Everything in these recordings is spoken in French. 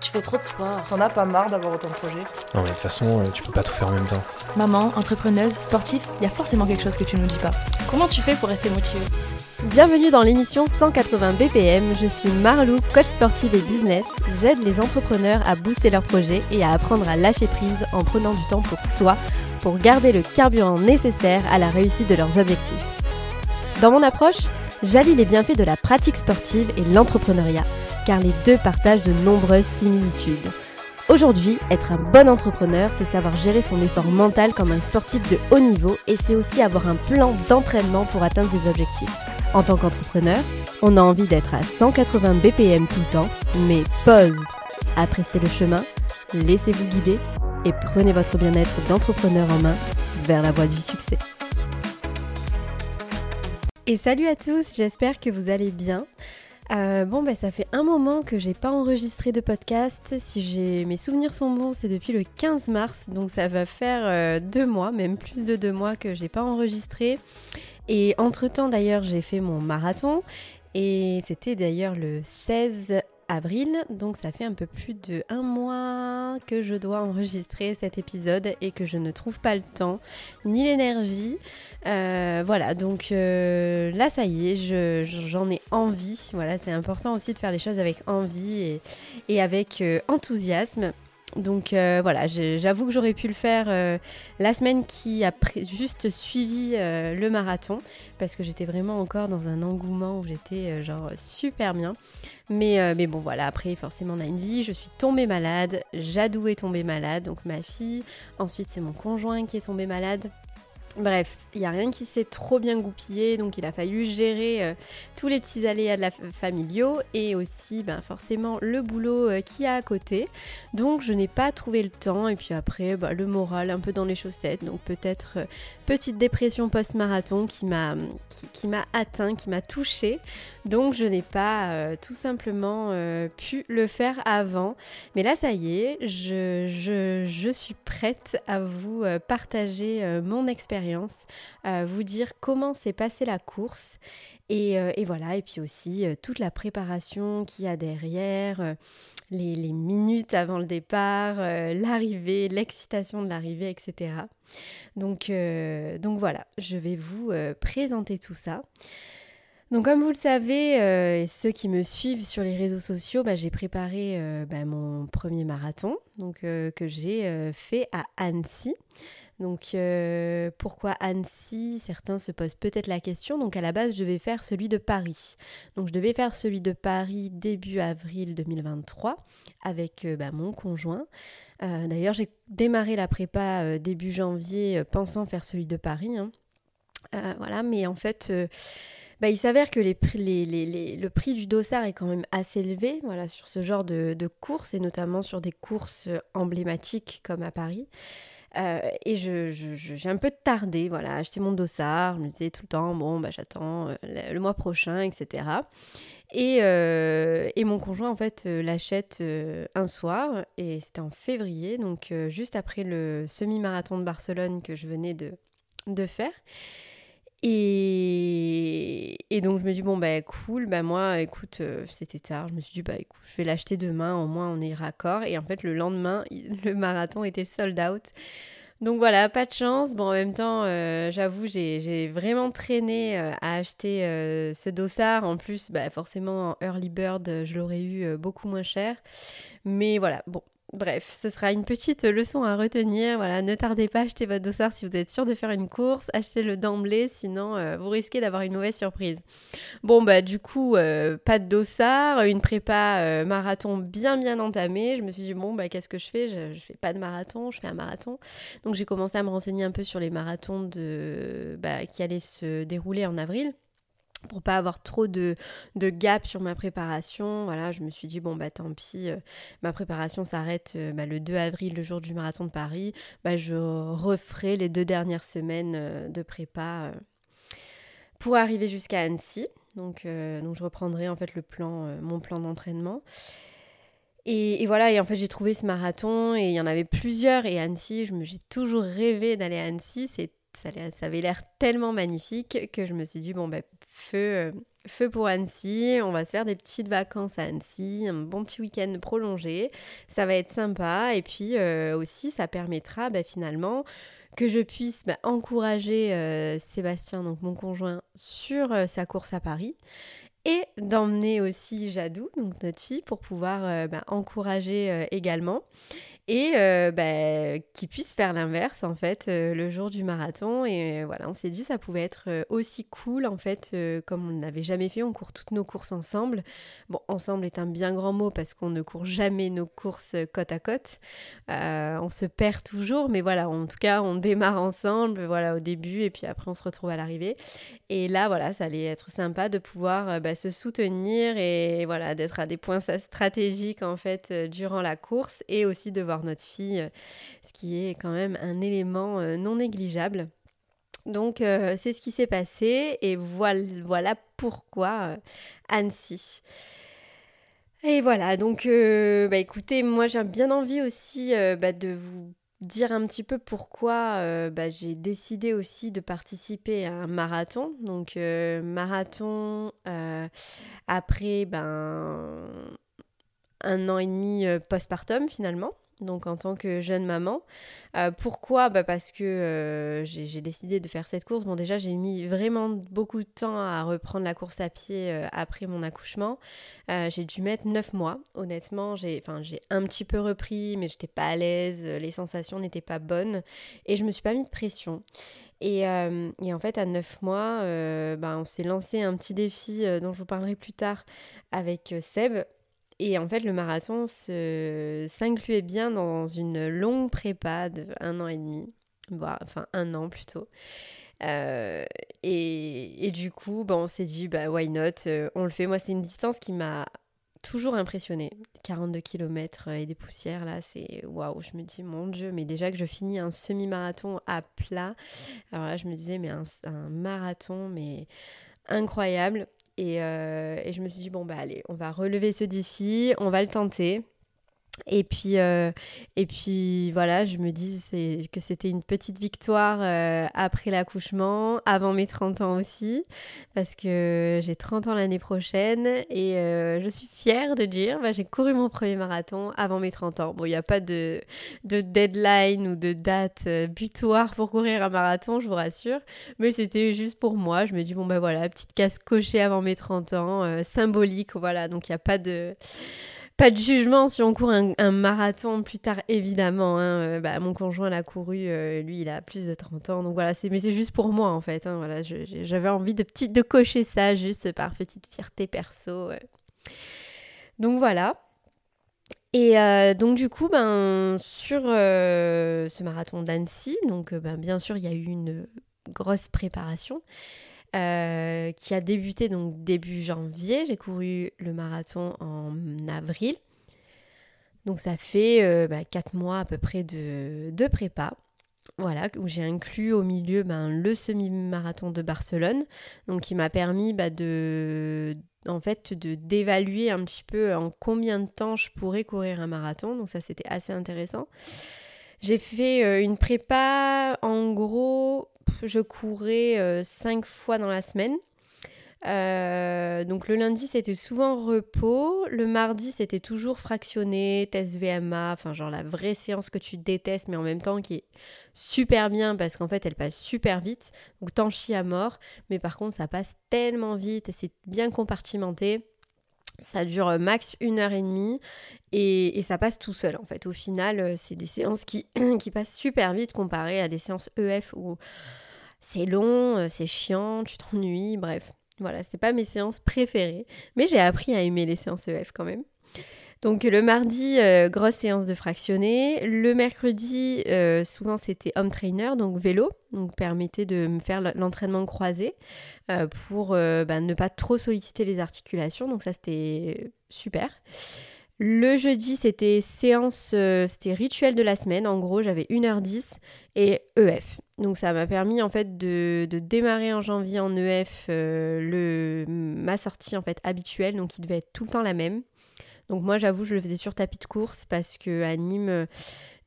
Tu fais trop de sport. T'en as pas marre d'avoir autant de projets Non mais de toute façon, euh, tu peux pas tout faire en même temps. Maman, entrepreneuse, sportif, il y a forcément quelque chose que tu nous dis pas. Comment tu fais pour rester motivée? Bienvenue dans l'émission 180 BPM, je suis Marlou, coach sportive et business. J'aide les entrepreneurs à booster leurs projets et à apprendre à lâcher prise en prenant du temps pour soi, pour garder le carburant nécessaire à la réussite de leurs objectifs. Dans mon approche, j'allie les bienfaits de la pratique sportive et l'entrepreneuriat, car les deux partagent de nombreuses similitudes. Aujourd'hui, être un bon entrepreneur, c'est savoir gérer son effort mental comme un sportif de haut niveau et c'est aussi avoir un plan d'entraînement pour atteindre ses objectifs. En tant qu'entrepreneur, on a envie d'être à 180 BPM tout le temps, mais pause. Appréciez le chemin, laissez-vous guider et prenez votre bien-être d'entrepreneur en main vers la voie du succès. Et salut à tous, j'espère que vous allez bien. Euh, bon, bah, ça fait un moment que j'ai pas enregistré de podcast. Si j'ai mes souvenirs sont bons, c'est depuis le 15 mars, donc ça va faire euh, deux mois, même plus de deux mois que j'ai pas enregistré. Et entre temps, d'ailleurs, j'ai fait mon marathon et c'était d'ailleurs le 16 avril, donc ça fait un peu plus de un mois que je dois enregistrer cet épisode et que je ne trouve pas le temps ni l'énergie. Euh, voilà, donc euh, là ça y est, j'en ai envie. Voilà, c'est important aussi de faire les choses avec envie et, avec euh, enthousiasme. Donc euh, voilà, j'avoue que j'aurais pu le faire euh, la semaine qui a juste suivi euh, le marathon parce que j'étais vraiment encore dans un engouement où j'étais genre super bien. Mais, mais bon voilà, après forcément on a une vie, je suis tombée malade, Jadou est tombée malade, donc ma fille, ensuite c'est mon conjoint qui est tombé malade. Bref, il n'y a rien qui s'est trop bien goupillé, donc il a fallu gérer euh, tous les petits aléas de la familiaux et aussi ben, forcément le boulot euh, qui a à côté. Donc je n'ai pas trouvé le temps et puis après bah, le moral un peu dans les chaussettes, donc peut-être euh, petite dépression post-marathon qui m'a atteint, qui m'a touché. Donc je n'ai pas tout simplement pu le faire avant. Mais là ça y est, je, je, je suis prête à vous partager mon expérience euh, vous dire comment s'est passée la course et, euh, voilà, et puis aussi euh, toute la préparation qu'il y a derrière, les, minutes avant le départ, l'arrivée, l'excitation de l'arrivée, etc. Donc, donc voilà, je vais vous présenter tout ça. Donc comme vous le savez, ceux qui me suivent sur les réseaux sociaux, bah, j'ai préparé bah, mon premier marathon donc, que j'ai fait à Annecy. Donc euh, pourquoi Annecy Certains se posent peut-être la question. Donc à la base, je devais faire celui de Paris. Donc je devais faire celui de Paris début avril 2023 avec euh, bah, mon conjoint. Euh, d'ailleurs, j'ai démarré la prépa début janvier pensant faire celui de Paris. Hein. voilà, mais en fait... Bah, il s'avère que le prix du dossard est quand même assez élevé voilà, sur ce genre de courses et notamment sur des courses emblématiques comme à Paris. Euh, et j'ai je, un peu tardé, voilà, acheter mon dossard. Je me disais tout le temps, bon, bah, j'attends euh, le, mois prochain, etc. Et, euh, et, mon conjoint, en fait, l'achète un soir, et c'était en février, donc juste après le semi-marathon de Barcelone que je venais de, de faire. Et, et, donc je me dis bon bah cool, bah moi écoute c'était tard, je me suis dit bah écoute je vais l'acheter demain, au moins on est raccord. Et en fait le lendemain le marathon était sold out. Donc voilà, pas de chance. Bon, en même temps, j'avoue, j'ai vraiment traîné à acheter ce dossard. En plus, bah, forcément, en early bird, je l'aurais eu beaucoup moins cher. Mais voilà, bon, Bref, ce sera une petite leçon à retenir. Voilà, ne tardez pas à acheter votre dossard si vous êtes sûr de faire une course. Achetez-le d'emblée, sinon euh, vous risquez d'avoir une mauvaise surprise. Bon, bah du coup, euh, pas de dossard, une prépa euh, marathon bien bien entamée. Je me suis dit, bon, bah qu'est-ce que je fais? Je, fais pas de marathon, je fais un marathon. Donc j'ai commencé à me renseigner un peu sur les marathons bah, qui allaient se dérouler en avril pour pas avoir trop de, de gap sur ma préparation, voilà, je me suis dit bon bah tant pis, euh, ma préparation s'arrête euh, bah, le 2 avril, le jour du marathon de Paris, bah, je referai les deux dernières semaines euh, de prépa pour arriver jusqu'à Annecy. Donc, donc je reprendrai en fait le plan, mon plan d'entraînement. Et, voilà, et en fait j'ai trouvé ce marathon et il y en avait plusieurs et Annecy, j'ai toujours rêvé d'aller à Annecy, c'est ça, avait l'air tellement magnifique que je me suis dit, bon, ben, feu, euh, feu pour Annecy. On va se faire des petites vacances à Annecy, un bon petit week-end prolongé. Ça va être sympa. Et puis aussi, ça permettra bah, finalement que je puisse bah, encourager Sébastien, donc mon conjoint, sur sa course à Paris et d'emmener aussi Jadou, donc notre fille, pour pouvoir euh, encourager euh, également et euh, bah, qu'ils puissent faire l'inverse en fait euh, le jour du marathon. Et euh, voilà on s'est dit ça pouvait être aussi cool en fait comme on n'avait jamais fait. On court toutes nos courses ensemble. Bon ensemble est un bien grand mot parce qu'on ne court jamais nos courses côte à côte. On se perd toujours mais voilà en tout cas on démarre ensemble voilà au début et puis après on se retrouve à l'arrivée. Et là voilà ça allait être sympa de pouvoir bah, se soutenir et voilà d'être à des points stratégiques en fait durant la course et aussi de voir notre fille, euh, ce qui est quand même un élément euh, non négligeable. Donc euh, c'est ce qui s'est passé et voilà, pourquoi Annecy. Et voilà, donc bah, écoutez, moi j'ai bien envie aussi bah, de vous dire un petit peu pourquoi bah, j'ai décidé aussi de participer à un marathon. Donc marathon après ben, un an et demi postpartum finalement donc en tant que jeune maman. Euh, pourquoi? Bah Parce que euh, j'ai décidé de faire cette course. Bon déjà j'ai mis vraiment beaucoup de temps à reprendre la course à pied euh, après mon accouchement. j'ai dû mettre 9 mois. Honnêtement j'ai un petit peu repris mais j'étais pas à l'aise, les sensations n'étaient pas bonnes et je me suis pas mis de pression. Et, et en fait à 9 mois bah, on s'est lancé un petit défi dont je vous parlerai plus tard avec Seb et en fait, le marathon s'incluait bien dans une longue prépa de un an et demi, enfin un an plutôt. Euh, et, du coup, bah, on s'est dit, bah, why not euh, On le fait. Moi, c'est une distance qui m'a toujours impressionnée. 42 km et des poussières, là, c'est waouh. Je me dis, mon Dieu, mais déjà que je finis un semi-marathon à plat. Alors là, je me disais, mais un marathon, mais incroyable. Euh, et, je me suis dit, bon, bah allez, on va relever ce défi, on va le tenter. Et puis, euh, et puis voilà, je me dis que c'était une petite victoire euh, après l'accouchement, avant mes 30 ans aussi, parce que j'ai 30 ans l'année prochaine et euh, je suis fière de dire, bah, j'ai couru mon premier marathon avant mes 30 ans. Bon, il n'y a pas de, de, deadline ou de date butoir pour courir un marathon, je vous rassure, mais c'était juste pour moi. Je me dis, bon ben voilà, petite case cochée avant mes 30 ans, symbolique, voilà, donc il n'y a pas de pas de jugement si on court un, marathon plus tard, évidemment. Hein. Euh, bah, mon conjoint l'a couru, euh, lui, il a plus de 30 ans. Donc voilà, c'est, mais c'est juste pour moi, en fait. Hein. j'avais envie de, cocher ça juste par petite fierté perso. Donc voilà. Et euh, donc du coup, ben, sur ce marathon d'Annecy, donc ben, bien sûr, il y a eu une grosse préparation. Euh, qui a débuté donc début janvier. J'ai couru le marathon en avril. Donc ça fait euh, bah, 4 mois à peu près de, de prépa. Voilà, où j'ai inclus au milieu ben, le semi-marathon de Barcelone, donc qui m'a permis bah, de, en fait, de d'évaluer un petit peu en combien de temps je pourrais courir un marathon. Donc ça, c'était assez intéressant. J'ai fait euh, une prépa en gros je courais euh, cinq fois dans la semaine. Euh, donc le lundi c'était souvent repos, le mardi c'était toujours fractionné, test VMA, enfin genre la vraie séance que tu détestes mais en même temps qui est super bien parce qu'en fait elle passe super vite, donc t'en chies à mort, mais par contre ça passe tellement vite et c'est bien compartimenté. Ça dure max une heure et demie et, ça passe tout seul en fait. Au final, euh, c'est des séances qui, qui passent super vite comparé à des séances EF où c'est long, euh, c'est chiant, tu t'ennuies, bref. Voilà, c'était pas mes séances préférées, mais j'ai appris à aimer les séances EF quand même. Donc le mardi, euh, grosse séance de fractionné. Le mercredi, euh, souvent c'était home trainer, donc vélo, donc permettait de me faire l'entraînement croisé pour bah, ne pas trop solliciter les articulations. Donc ça c'était super. Le jeudi, c'était séance, euh, c'était rituel de la semaine. En gros, j'avais 1h10 et EF. Donc ça m'a permis en fait de, démarrer en janvier en EF euh, le, ma sortie en fait habituelle, donc qui devait être tout le temps la même. Donc moi j'avoue je le faisais sur tapis de course parce que à Nîmes,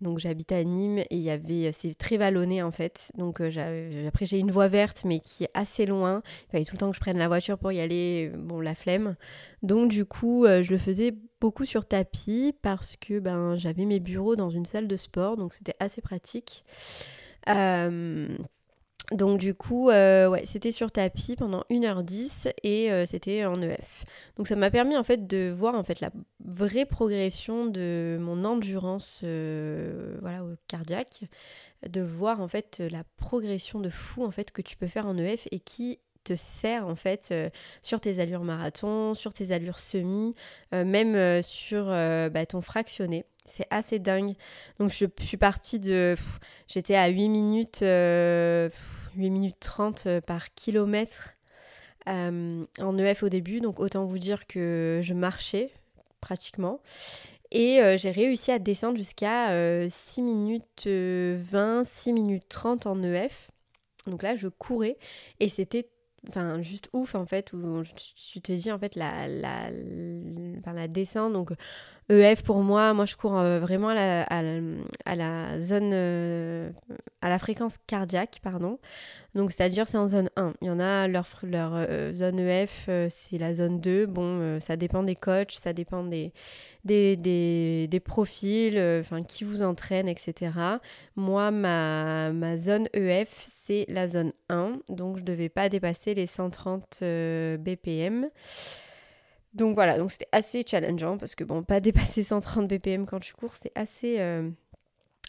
donc j'habite à Nîmes et il y avait c'est très vallonné en fait. Donc après j'ai une voie verte mais qui est assez loin. Il fallait tout le temps que je prenne la voiture pour y aller, bon la flemme. Donc du coup je le faisais beaucoup sur tapis parce que ben j'avais mes bureaux dans une salle de sport donc c'était assez pratique. Euh, donc du coup, euh, ouais, c'était sur tapis pendant 1h10 et euh, c'était en EF. Donc ça m'a permis en fait de voir en fait la vraie progression de mon endurance euh, voilà, cardiaque, de voir en fait la progression de fou en fait que tu peux faire en EF et qui te sert en fait sur tes allures marathon, sur tes allures semi, même sur bah, ton fractionné. C'est assez dingue. Donc je, suis partie de... J'étais à 8 minutes, 8 minutes 30 euh, par kilomètre euh, en EF au début. Donc autant vous dire que je marchais pratiquement. Et euh, j'ai réussi à descendre jusqu'à 6 minutes 20, 6 minutes 30 en EF. Donc là, je courais et c'était juste ouf en fait où tu te dis en fait la la, la descente donc EF pour moi, moi je cours euh, vraiment à la, zone, euh, à la fréquence cardiaque, pardon. Donc c'est-à-dire c'est en zone 1. Il y en a, leur, euh, zone EF, c'est la zone 2. Bon, ça dépend des coachs, ça dépend des, des, des, des profils, enfin qui vous entraîne, etc. Moi, ma, ma zone EF, c'est la zone 1. Donc je ne devais pas dépasser les 130 BPM. Donc voilà, donc c'était assez challengeant parce que bon, pas dépasser 130 BPM quand tu cours, c'est assez, euh,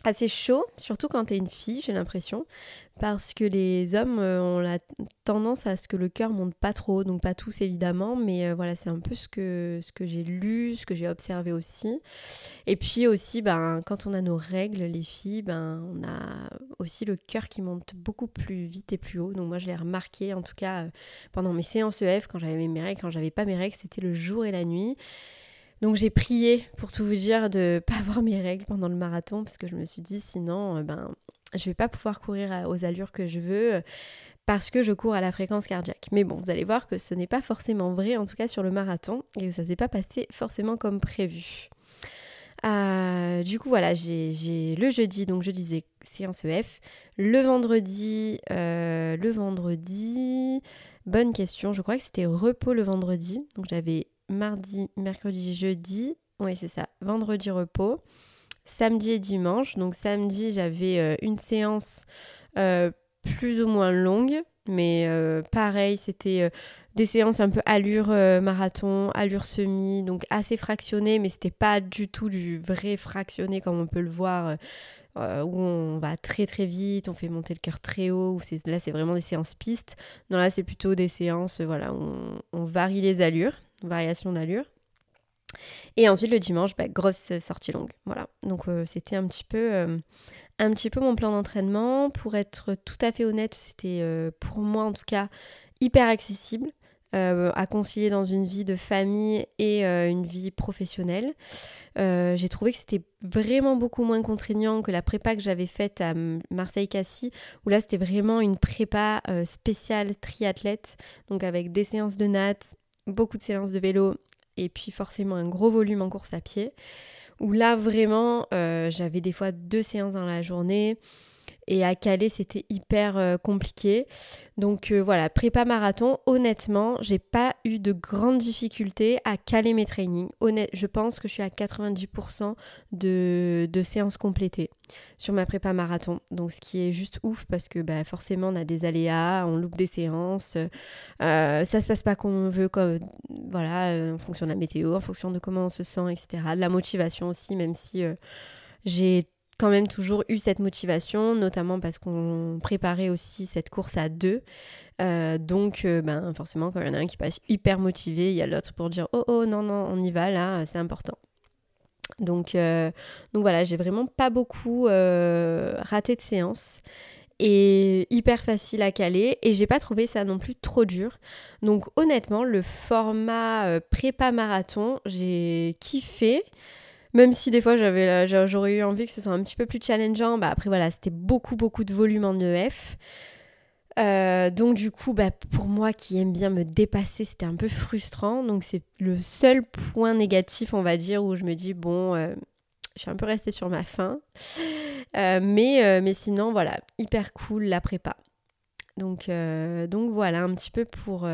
assez chaud, surtout quand t'es une fille, j'ai l'impression, parce que les hommes euh, ont la tendance à ce que le cœur monte pas trop, donc pas tous évidemment, mais euh, voilà, c'est un peu ce que, ce que j'ai lu, ce que j'ai observé aussi. Et puis aussi, ben, quand on a nos règles, les filles, ben, on a aussi le cœur qui monte beaucoup plus vite et plus haut. Donc moi, je l'ai remarqué, en tout cas, euh, pendant mes séances EF, quand j'avais mes règles, quand j'avais pas mes règles, c'était le jour et la nuit. Donc j'ai prié, pour tout vous dire, de pas avoir mes règles pendant le marathon parce que je me suis dit sinon, euh, ben, je vais pas pouvoir courir aux allures que je veux euh, parce que je cours à la fréquence cardiaque. Mais bon, vous allez voir que ce n'est pas forcément vrai, en tout cas sur le marathon, et que ça s'est pas passé forcément comme prévu. Euh, du coup, voilà, j'ai le jeudi, donc je disais séance EF. Le vendredi, le vendredi, bonne question. Je crois que c'était repos le vendredi. Donc j'avais mardi, mercredi, jeudi. Oui, c'est ça. Vendredi repos. Samedi et dimanche. Donc samedi, j'avais euh, une séance euh, plus ou moins longue. Mais euh, pareil, c'était des séances un peu allure marathon, allure semi, donc assez fractionné, mais c'était pas du tout du vrai fractionné comme on peut le voir. où on va très très vite, on fait monter le cœur très haut, là c'est vraiment des séances pistes. Non là c'est plutôt des séances, voilà, on, on varie les allures variation d'allure. Et ensuite le dimanche, bah, grosse sortie longue. Voilà. Donc euh, c'était un petit peu euh, un petit peu mon plan d'entraînement. Pour être tout à fait honnête, c'était euh, pour moi en tout cas hyper accessible. à concilier dans une vie de famille et une vie professionnelle. j'ai trouvé que c'était vraiment beaucoup moins contraignant que la prépa que j'avais faite à Marseille-Cassis, où là c'était vraiment une prépa spéciale triathlète, donc avec des séances de natte, beaucoup de séances de vélo et puis forcément un gros volume en course à pied. Où là vraiment euh, j'avais des fois deux séances dans la journée. Et à Calais, c'était hyper euh, compliqué. Donc euh, voilà, prépa marathon, honnêtement, j'ai pas eu de grandes difficultés à caler mes trainings. Honnête, je pense que je suis à 90% de, séances complétées sur ma prépa marathon. Donc ce qui est juste ouf parce que bah, forcément on a des aléas, on loupe des séances, euh, ça se passe pas comme on veut, comme, voilà, en fonction de la météo, en fonction de comment on se sent, etc. la motivation aussi, même si j'ai quand même toujours eu cette motivation, notamment parce qu'on préparait aussi cette course à deux. Euh, donc, euh, ben, forcément, quand il y en a un qui passe hyper motivé, il y a l'autre pour dire Oh, oh, non, non, on y va, là, c'est important. Donc, euh, donc voilà, j'ai vraiment pas beaucoup raté de séance et hyper facile à caler et j'ai pas trouvé ça non plus trop dur. Donc honnêtement, le format prépa marathon, j'ai kiffé. Même si des fois j'avais j'aurais eu envie que ce soit un petit peu plus challengeant, bah après voilà, c'était beaucoup beaucoup de volume en EF. Euh, donc du coup, bah, pour moi qui aime bien me dépasser, c'était un peu frustrant. Donc c'est le seul point négatif, on va dire, où je me dis, bon, euh, je suis un peu restée sur ma faim. Euh, mais, mais sinon, voilà, hyper cool la prépa. Donc, donc voilà, un petit peu pour,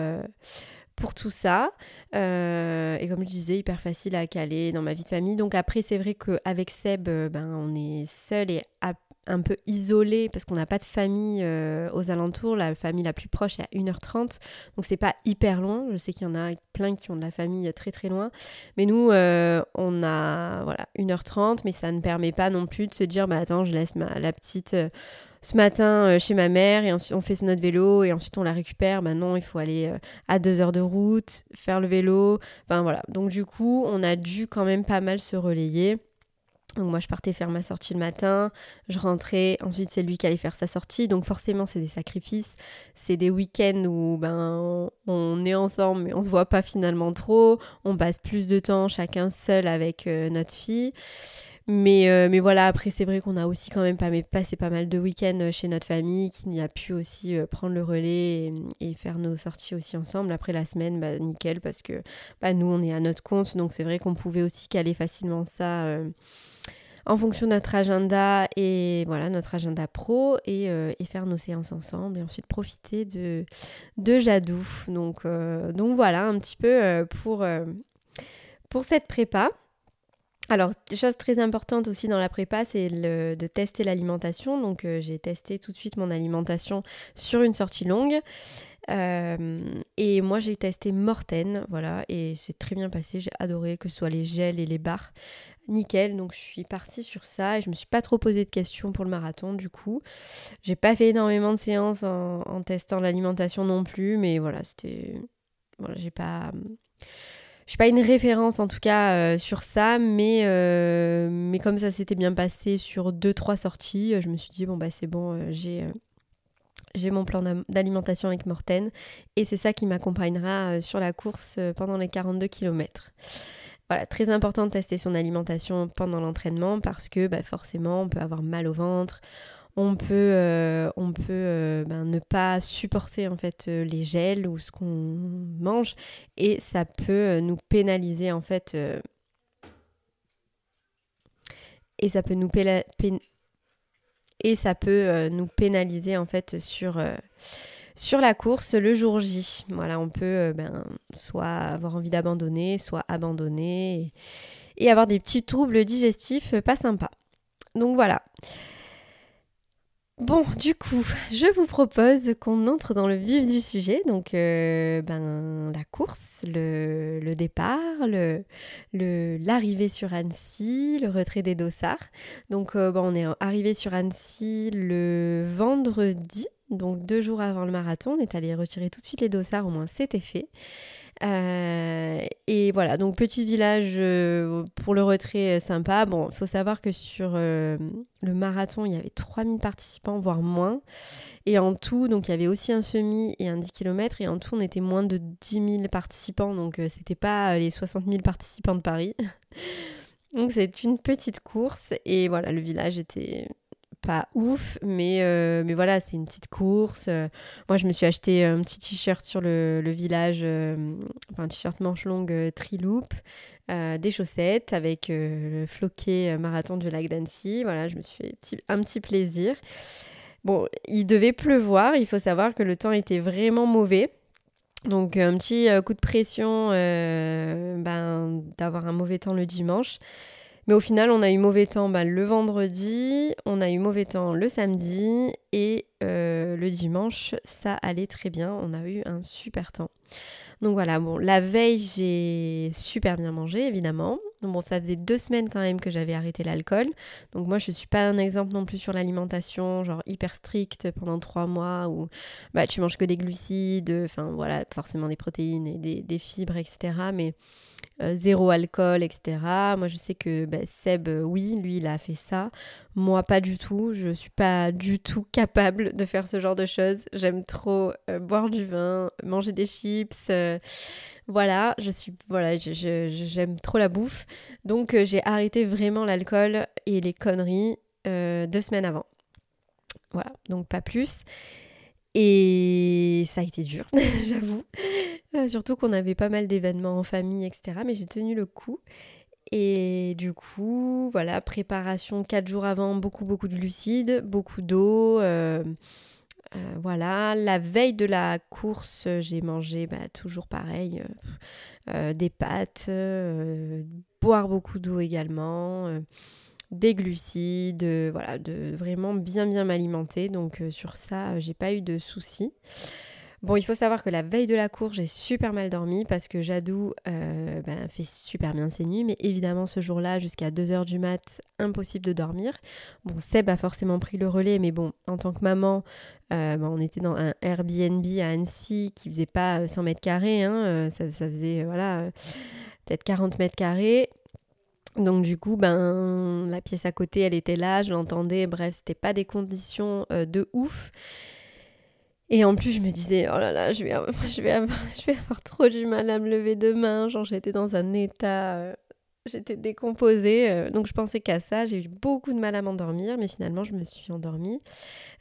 pour tout ça. et comme je disais, hyper facile à caler dans ma vie de famille. Donc après, c'est vrai qu'avec Seb, ben, on est seul et un peu isolé parce qu'on n'a pas de famille euh, aux alentours. La famille la plus proche est à 1h30, donc c'est pas hyper loin. Je sais qu'il y en a plein qui ont de la famille très très loin. Mais nous, euh, on a voilà 1h30, mais ça ne permet pas non plus de se dire bah attends, je laisse la petite euh, ce matin chez ma mère et ensuite on fait notre vélo et ensuite on la récupère. Non, il faut aller à 2 heures de route, faire le vélo. Enfin voilà. Donc du coup, on a dû quand même pas mal se relayer. Donc moi je partais faire ma sortie le matin, je rentrais, ensuite c'est lui qui allait faire sa sortie, donc forcément c'est des sacrifices, c'est des week-ends où ben on est ensemble mais on se voit pas finalement trop, on passe plus de temps chacun seul avec euh, notre fille. Mais, euh, mais voilà, après c'est vrai qu'on a aussi quand même passé pas mal de week-ends chez notre famille, qui a pu aussi euh, prendre le relais et, faire nos sorties aussi ensemble. Après la semaine, bah, nickel, parce que bah, nous on est à notre compte, donc c'est vrai qu'on pouvait aussi caler facilement ça en fonction de notre agenda et voilà notre agenda pro et, euh, faire nos séances ensemble et ensuite profiter de, de Jadou. Donc, euh, donc voilà un petit peu euh, pour, pour cette prépa. Alors, chose très importante aussi dans la prépa, c'est de tester l'alimentation. Donc, j'ai testé tout de suite mon alimentation sur une sortie longue. et moi, j'ai testé Morten, voilà, et c'est très bien passé. J'ai adoré que ce soit les gels et les barres nickel. Donc je suis partie sur ça et je me suis pas trop posé de questions pour le marathon du coup. J'ai pas fait énormément de séances en, testant l'alimentation non plus, mais voilà, c'était. Voilà, j'ai pas. Je suis pas une référence en tout cas euh, sur ça, mais, euh, mais comme ça s'était bien passé sur 2-3 sorties, je me suis dit, bon bah c'est bon, euh, j'ai j'ai mon plan d'alimentation avec Morten et c'est ça qui m'accompagnera sur la course pendant les 42 km. Voilà, très important de tester son alimentation pendant l'entraînement parce que bah, forcément on peut avoir mal au ventre, on peut, euh, on peut euh, ben, ne pas supporter en fait euh, les gels ou ce qu'on mange et ça peut nous pénaliser en fait et ça peut nous et ça peut nous pénaliser en fait sur sur la course le jour J. Voilà, on peut ben, soit avoir envie d'abandonner, soit abandonner et, avoir des petits troubles digestifs pas sympas. Donc voilà. Bon, du coup, je vous propose qu'on entre dans le vif du sujet. Donc, euh, ben, la course, le, départ, l'arrivée sur Annecy, le retrait des dossards. Donc, euh, bon, on est arrivé sur Annecy le vendredi donc deux jours avant le marathon, on est allé retirer tout de suite les dossards, au moins c'était fait. Euh, et voilà, donc petit village euh, pour le retrait euh, sympa. Bon, il faut savoir que sur le marathon, il y avait 3000 participants, voire moins. Et en tout, donc il y avait aussi un semi et un 10 km. Et en tout, on était moins de 10 000 participants. Donc c'était pas les 60 000 participants de Paris. donc c'est une petite course. Et voilà, le village était pas ouf, mais, euh, mais voilà, c'est une petite course. Euh, moi, je me suis acheté un petit t-shirt sur le, village, euh, enfin, un t-shirt manche longue triloop, des chaussettes avec le floqué marathon du lac d'Annecy. Voilà, je me suis fait un petit plaisir. Bon, il devait pleuvoir, il faut savoir que le temps était vraiment mauvais. Donc un petit coup de pression ben, d'avoir un mauvais temps le dimanche. Mais au final, on a eu mauvais temps bah, le vendredi, on a eu mauvais temps le samedi et euh, le dimanche, ça allait très bien. On a eu un super temps. Donc voilà, bon, la veille, j'ai super bien mangé, évidemment. Donc bon, ça faisait deux semaines quand même que j'avais arrêté l'alcool. Donc moi, je ne suis pas un exemple non plus sur l'alimentation, genre hyper stricte pendant trois mois où bah, tu manges que des glucides, enfin voilà, forcément des protéines et des fibres, etc. Mais euh, zéro alcool, etc. Moi, je sais que bah, Seb, euh, oui, lui, il a fait ça. Moi, pas du tout. Je suis pas du tout capable de faire ce genre de choses. J'aime trop euh, boire du vin, manger des chips. voilà, je suis, voilà, j'aime trop la bouffe. Donc, j'ai arrêté vraiment l'alcool et les conneries deux semaines avant. Voilà, donc pas plus. Et ça a été dur, j'avoue. Euh, surtout qu'on avait pas mal d'événements en famille, etc. Mais j'ai tenu le coup. Et du coup, voilà, préparation 4 jours avant, beaucoup, beaucoup de glucides, beaucoup d'eau. Euh, euh, voilà, la veille de la course, j'ai mangé bah, toujours pareil, des pâtes, boire beaucoup d'eau également, des glucides, voilà, de vraiment bien bien m'alimenter. Donc sur ça, j'ai pas eu de soucis. Bon, il faut savoir que la veille de la course, j'ai super mal dormi parce que Jadou euh, ben, fait super bien ses nuits, mais évidemment ce jour-là, jusqu'à 2h du mat, impossible de dormir. Bon, Seb a forcément pris le relais, mais bon, en tant que maman, euh, ben, on était dans un Airbnb à Annecy qui faisait pas 100 mètres carrés, hein, euh, ça, faisait voilà peut-être 40 mètres carrés. Donc du coup, ben la pièce à côté, elle était là, je l'entendais. Bref, c'était pas des conditions de ouf. Et en plus, je me disais, oh là là, je vais, avoir, je, vais je vais avoir trop du mal à me lever demain. Genre, j'étais dans un état, euh, j'étais décomposée. Euh, donc, je pensais qu'à ça. J'ai eu beaucoup de mal à m'endormir, mais finalement, je me suis endormie.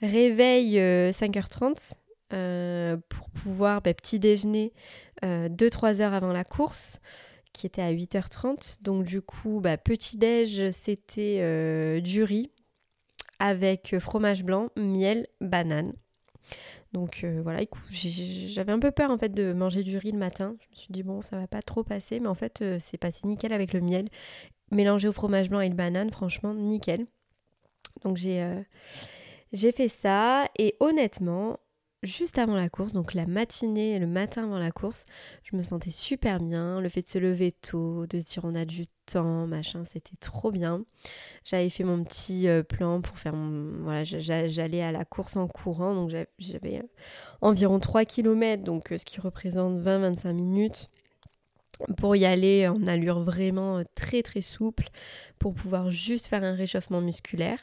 Réveil 5h30 euh, pour pouvoir, bah, petit déjeuner 2-3 heures avant la course qui était à 8h30. Donc, du coup, bah, petit déj, c'était du riz avec fromage blanc, miel, banane. Donc euh, voilà, j'avais un peu peur en fait de manger du riz le matin. Je me suis dit bon, ça va pas trop passer, mais en fait euh, c'est passé nickel avec le miel mélangé au fromage blanc et le banane, franchement nickel. Donc j'ai euh, j'ai fait ça et honnêtement, juste avant la course, donc la matinée, le matin avant la course, je me sentais super bien. Le fait de se lever tôt, de se dire on a du temps, machin, c'était trop bien. J'avais fait mon petit euh, plan pour faire mon... Voilà, j'allais à la course en courant, donc j'avais euh, environ 3 km, donc euh, ce qui représente 20-25 minutes pour y aller en allure vraiment très très souple pour pouvoir juste faire un réchauffement musculaire.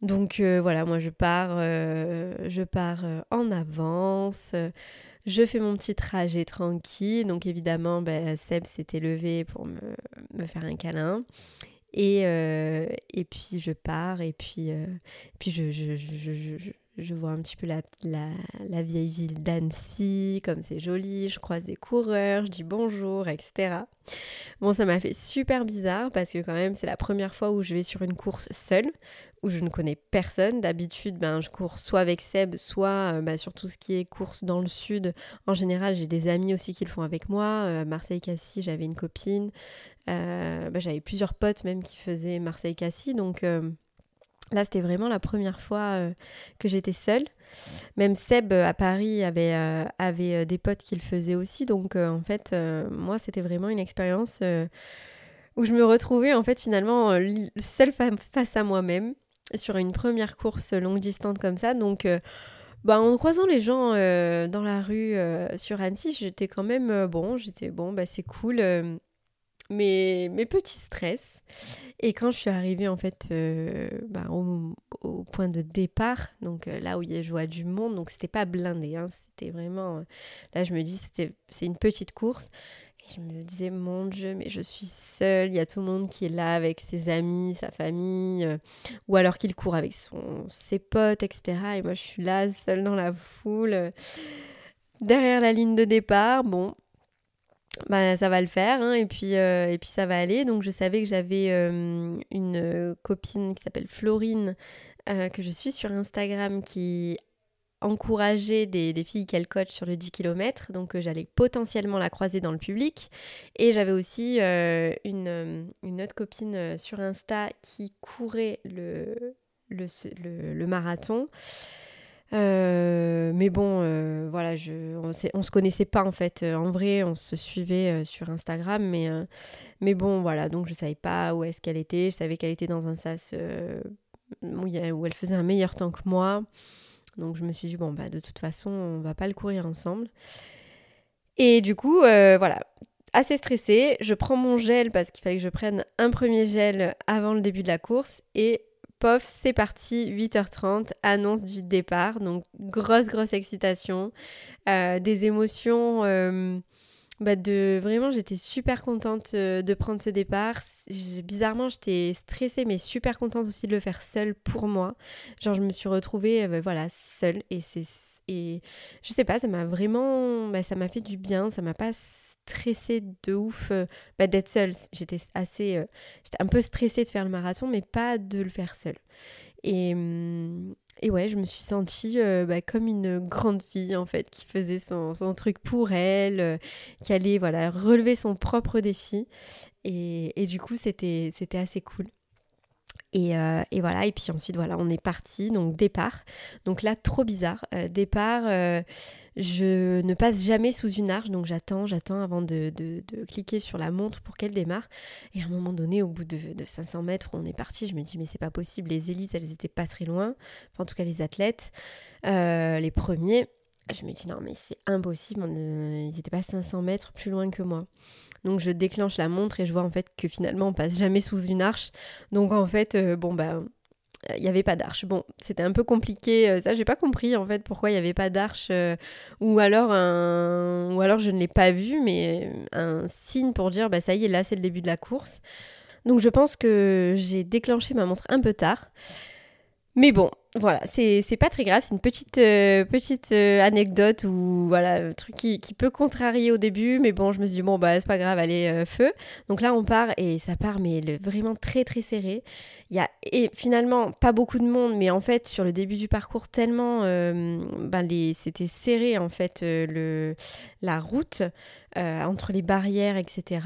Donc euh, voilà, moi je pars, euh, je pars euh, en avance, je fais mon petit trajet tranquille. Donc évidemment, ben, Seb s'était levé pour me, faire un câlin. Et, et puis je pars et puis, puis je, vois un petit peu la, la, la vieille ville d'Annecy, comme c'est joli, je croise des coureurs, je dis bonjour, etc. Bon, ça m'a fait super bizarre parce que quand même c'est la première fois où je vais sur une course seule où je ne connais personne. D'habitude, ben, je cours soit avec Seb, soit euh, ben, sur tout ce qui est course dans le sud. En général, j'ai des amis aussi qui le font avec moi. Euh, Marseille-Cassis, j'avais une copine. Euh, ben, j'avais plusieurs potes même qui faisaient Marseille-Cassis. Donc là, c'était vraiment la première fois que j'étais seule. Même Seb à Paris avait, avait des potes qui le faisaient aussi. Donc en fait, moi, c'était vraiment une expérience où je me retrouvais en fait finalement seule face à moi-même sur une première course longue distance comme ça. Donc, euh, bah, en croisant les gens euh, dans la rue euh, sur Annecy, j'étais quand même bon. J'étais bon, bah, c'est cool. Mais mes petits stress. Et quand je suis arrivée en fait bah, au, point de départ, donc là où il y a joie du monde, donc c'était pas blindé, hein, c'était vraiment. là, je me dis, c'était c'est une petite course je me disais, mon Dieu, mais je suis seule, il y a tout le monde qui est là avec ses amis, sa famille, euh, ou alors qu'il court avec son, ses potes, etc. Et moi, je suis là, seule dans la foule, euh, derrière la ligne de départ. Bon, bah, ça va le faire, hein, et, puis, euh, et puis ça va aller. Donc, je savais que j'avais une copine qui s'appelle Florine, que je suis sur Instagram, qui encourager des, filles qu'elle coach sur le 10 km, donc euh, j'allais potentiellement la croiser dans le public. Et j'avais aussi euh, euh, une, autre copine sur Insta qui courait le, le, marathon. Mais bon, voilà, je, on, on se connaissait pas en fait. En vrai, on se suivait sur Instagram, mais, mais bon, voilà, donc je savais pas où est-ce qu'elle était. Je savais qu'elle était dans un sas où, elle faisait un meilleur temps que moi. Donc je me suis dit, bon, bah de toute façon, on va pas le courir ensemble. Et du coup, euh, voilà, assez stressée. Je prends mon gel parce qu'il fallait que je prenne un premier gel avant le début de la course. Et pof, c'est parti, 8h30, annonce du départ. Donc grosse, grosse excitation, euh, des émotions. Euh, bah de vraiment j'étais super contente euh, de prendre ce départ. Bizarrement j'étais stressée mais super contente aussi de le faire seule pour moi. Genre je me suis retrouvée bah, voilà seule et c'est Et je sais pas, ça m'a vraiment, bah, ça m'a fait du bien, ça m'a pas stressée de ouf euh, bah, d'être seule. J'étais assez, euh, j'étais un peu stressée de faire le marathon, mais pas de le faire seule. Et, hum, et ouais, je me suis sentie euh, bah, comme une grande fille en fait, qui faisait son, son truc pour elle, qui allait voilà relever son propre défi. Et, et du coup, c'était c'était assez cool. Euh, et, voilà, et puis ensuite, voilà, on est parti, donc départ. Donc là, trop bizarre. Euh, départ, euh, je ne passe jamais sous une arche, donc j'attends, j'attends avant de, cliquer sur la montre pour qu'elle démarre. Et à un moment donné, au bout de, 500 mètres, on est parti, je me dis, mais c'est pas possible, les élites, elles étaient pas très loin, enfin, en tout cas les athlètes, les premiers. Je me dis, non, mais c'est impossible, ils n'étaient pas 500 mètres plus loin que moi. Donc je déclenche la montre et je vois en fait que finalement on passe jamais sous une arche. Donc en fait, euh, bon bah il n'y avait pas d'arche. Bon, c'était un peu compliqué. Euh, ça, j'ai pas compris en fait pourquoi il n'y avait pas d'arche. Euh, ou alors ou alors je ne l'ai pas vu, mais un signe pour dire bah ça y est, là c'est le début de la course. Donc je pense que j'ai déclenché ma montre un peu tard. Mais bon, voilà, c'est pas très grave, c'est une petite, euh, petite euh, anecdote ou voilà, un truc qui, peut contrarier au début, mais bon, je me suis dit, bon, bah, c'est pas grave, allez, euh, feu. Donc là, on part et ça part, mais vraiment très, très serré. Il y a et finalement pas beaucoup de monde, mais en fait, sur le début du parcours, tellement ben, c'était serré, en fait, le, la route. Entre les barrières, etc.,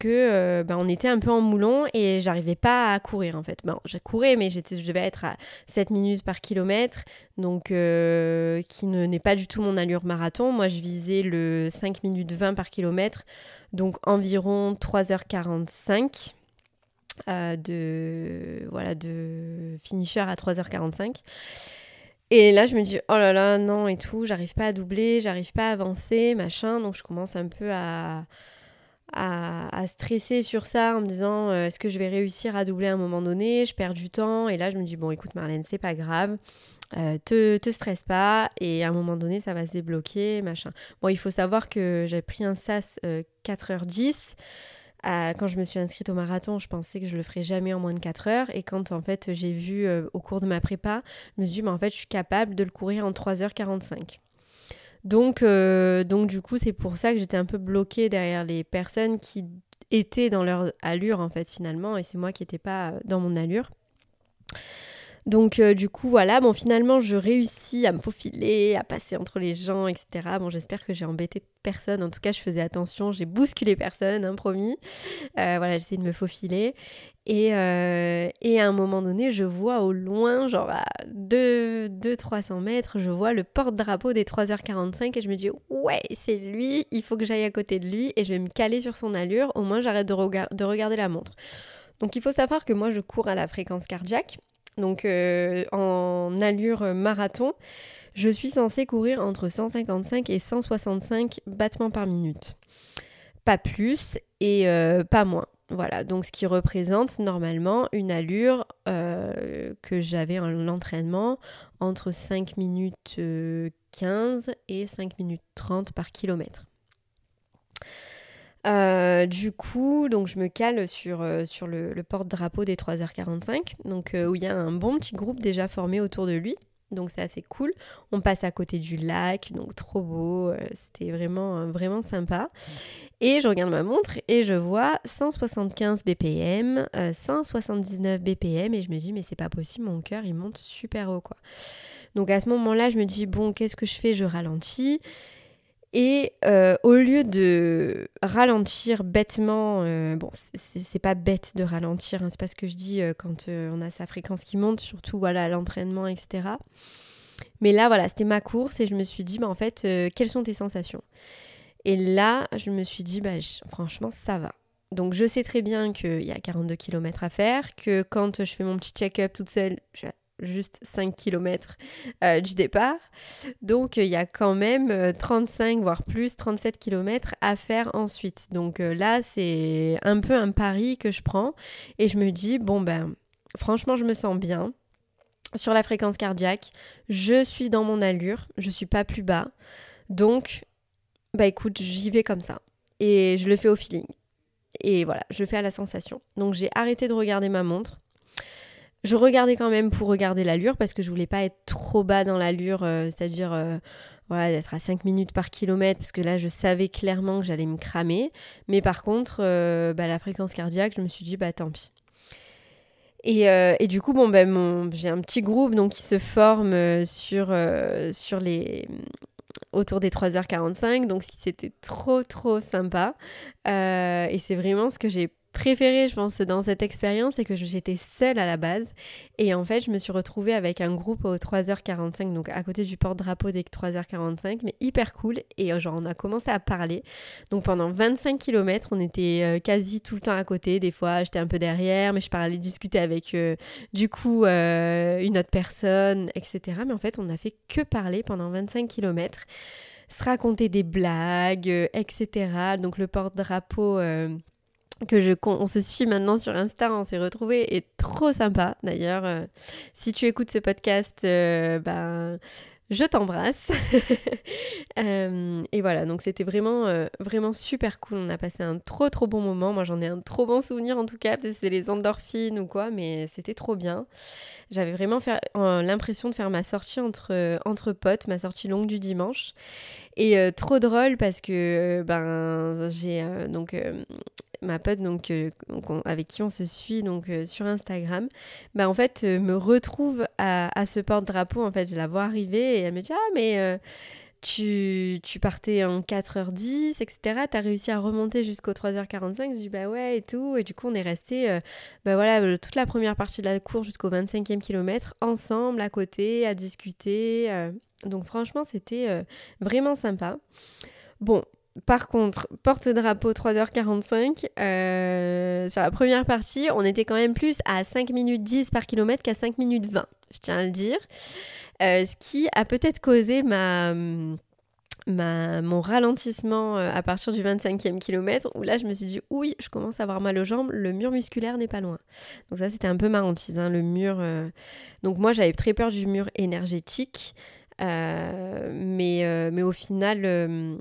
que ben, on était un peu en moulon et j'arrivais pas à courir en fait. Bon, j'ai couru, mais je devais être à 7 minutes par kilomètre, donc euh, qui n'est pas du tout mon allure marathon. Moi, je visais le 5 minutes 20 par kilomètre, donc environ 3h45 euh, de, voilà, de finisher à 3h45. Et là, je me dis, oh là là, non, et tout, j'arrive pas à doubler, j'arrive pas à avancer, machin. Donc, je commence un peu à, à, stresser sur ça en me disant euh, est-ce que je vais réussir à doubler à un moment donné? Je perds du temps. Et là, je me dis bon, écoute, Marlène, c'est pas grave. Euh, te, te stresse pas et à un moment donné ça va se débloquer machin. Bon il faut savoir que j'ai pris un SAS 4h10 euh, quand je me suis inscrite au marathon, je pensais que je le ferais jamais en moins de 4 heures. Et quand en fait j'ai vu au cours de ma prépa, je me suis dit, mais en fait je suis capable de le courir en 3h45. Donc, euh, donc du coup, c'est pour ça que j'étais un peu bloquée derrière les personnes qui étaient dans leur allure, en fait, finalement, et c'est moi qui n'étais pas dans mon allure. Donc euh, du coup voilà, bon finalement je réussis à me faufiler, à passer entre les gens, etc. Bon j'espère que j'ai embêté personne, en tout cas je faisais attention, j'ai bousculé personne, hein, promis. Euh, voilà, j'essaie de me faufiler. Et, euh, et, à un moment donné, je vois au loin, genre à 200-300 mètres, je vois le porte-drapeau des 3h45 et je me dis ouais, c'est lui, il faut que j'aille à côté de lui et je vais me caler sur son allure, au moins j'arrête de regarder la montre. Donc il faut savoir que moi je cours à la fréquence cardiaque donc euh, en allure marathon, je suis censée courir entre 155 et 165 battements par minute. Pas plus et euh, pas moins. Voilà, donc ce qui représente normalement une allure euh, que j'avais en entraînement entre 5 minutes 15 et 5 minutes 30 par kilomètre. Euh, du coup, donc je me cale sur, euh, sur le, porte-drapeau des 3h45, donc euh, où il y a un bon petit groupe déjà formé autour de lui. Donc c'est assez cool. On passe à côté du lac, donc trop beau. C'était vraiment vraiment sympa. Et je regarde ma montre et je vois 175 BPM, 179 BPM et je me dis mais c'est pas possible, mon cœur il monte super haut quoi. Donc à ce moment-là, je me dis bon, qu'est-ce que je fais? Je ralentis. Et euh, au lieu de ralentir bêtement, euh, bon, c'est pas bête de ralentir, hein, c'est pas ce que je dis euh, quand on a sa fréquence qui monte, surtout voilà l'entraînement, etc. Mais là, voilà, c'était ma course et je me suis dit, bah, en fait, quelles sont tes sensations? Et là, je me suis dit, bah, franchement, ça va. Donc je sais très bien qu'il y a 42 km à faire, que quand je fais mon petit check-up toute seule, je juste 5 km euh, du départ. Donc il y a quand même 35 euh, voire plus 37 km à faire ensuite. Donc euh, là c'est un peu un pari que je prends et je me dis bon ben franchement je me sens bien sur la fréquence cardiaque, je suis dans mon allure, je suis pas plus bas. Donc bah écoute, j'y vais comme ça et je le fais au feeling. Et voilà, je le fais à la sensation. Donc j'ai arrêté de regarder ma montre je regardais quand même pour regarder l'allure parce que je voulais pas être trop bas dans l'allure, c'est-à-dire voilà, d'être à 5 minutes par kilomètre, parce que là, je savais clairement que j'allais me cramer. Mais par contre, bah, la fréquence cardiaque, je me suis dit, bah tant pis. Et, euh, du coup, bon, ben, j'ai un petit groupe donc, qui se forme euh, euh, les autour des 3h45, donc c'était trop trop sympa. et c'est vraiment ce que j'ai préféré, je pense, dans cette expérience, c'est que j'étais seule à la base. Et en fait, je me suis retrouvée avec un groupe aux 3h45, donc à côté du porte-drapeau dès 3h45, mais hyper cool. Et euh, genre, on a commencé à parler. Donc pendant 25 km, on était euh, quasi tout le temps à côté. Des fois, j'étais un peu derrière, mais je parlais discuter avec euh, du coup une autre personne, etc. Mais en fait, on n'a fait que parler pendant 25 km se raconter des blagues, etc. Donc le porte-drapeau que je on se suit maintenant sur Insta, on s'est retrouvés et trop sympa d'ailleurs. Euh, si tu écoutes ce podcast, euh, ben je t'embrasse. Euh, et voilà, donc c'était vraiment vraiment super cool. On a passé un trop trop bon moment. Moi j'en ai un trop bon souvenir en tout cas, peut-être c'est les endorphines ou quoi, mais c'était trop bien. J'avais vraiment l'impression de faire ma sortie entre entre potes, ma sortie longue du dimanche. Et trop drôle parce que ben j'ai donc ma pote donc, euh, avec qui on se suit donc euh, sur Instagram, bah en fait euh, me retrouve à, ce porte-drapeau. En fait, je la vois arriver elle me dit ah mais tu, tu, partais en 4h10, etc. Tu as réussi à remonter jusqu'au 3h45. Je dis bah ouais et tout. Et du coup, on est resté bah voilà, toute la première partie de la course jusqu'au 25e kilomètre ensemble, à côté, à discuter. donc franchement, c'était vraiment sympa. Bon, par contre, porte-drapeau 3h45, euh, sur la première partie, on était quand même plus à 5 minutes 10 par kilomètre qu'à 5 minutes 20, je tiens à le dire. Euh, ce qui a peut-être causé ma, mon ralentissement euh, à partir du 25e kilomètre, où là je me suis dit, oui, je commence à avoir mal aux jambes, le mur musculaire n'est pas loin. Donc ça c'était un peu ma hantise, hein, le mur... Donc moi j'avais très peur du mur énergétique. Euh, mais, euh, mais au final, euh,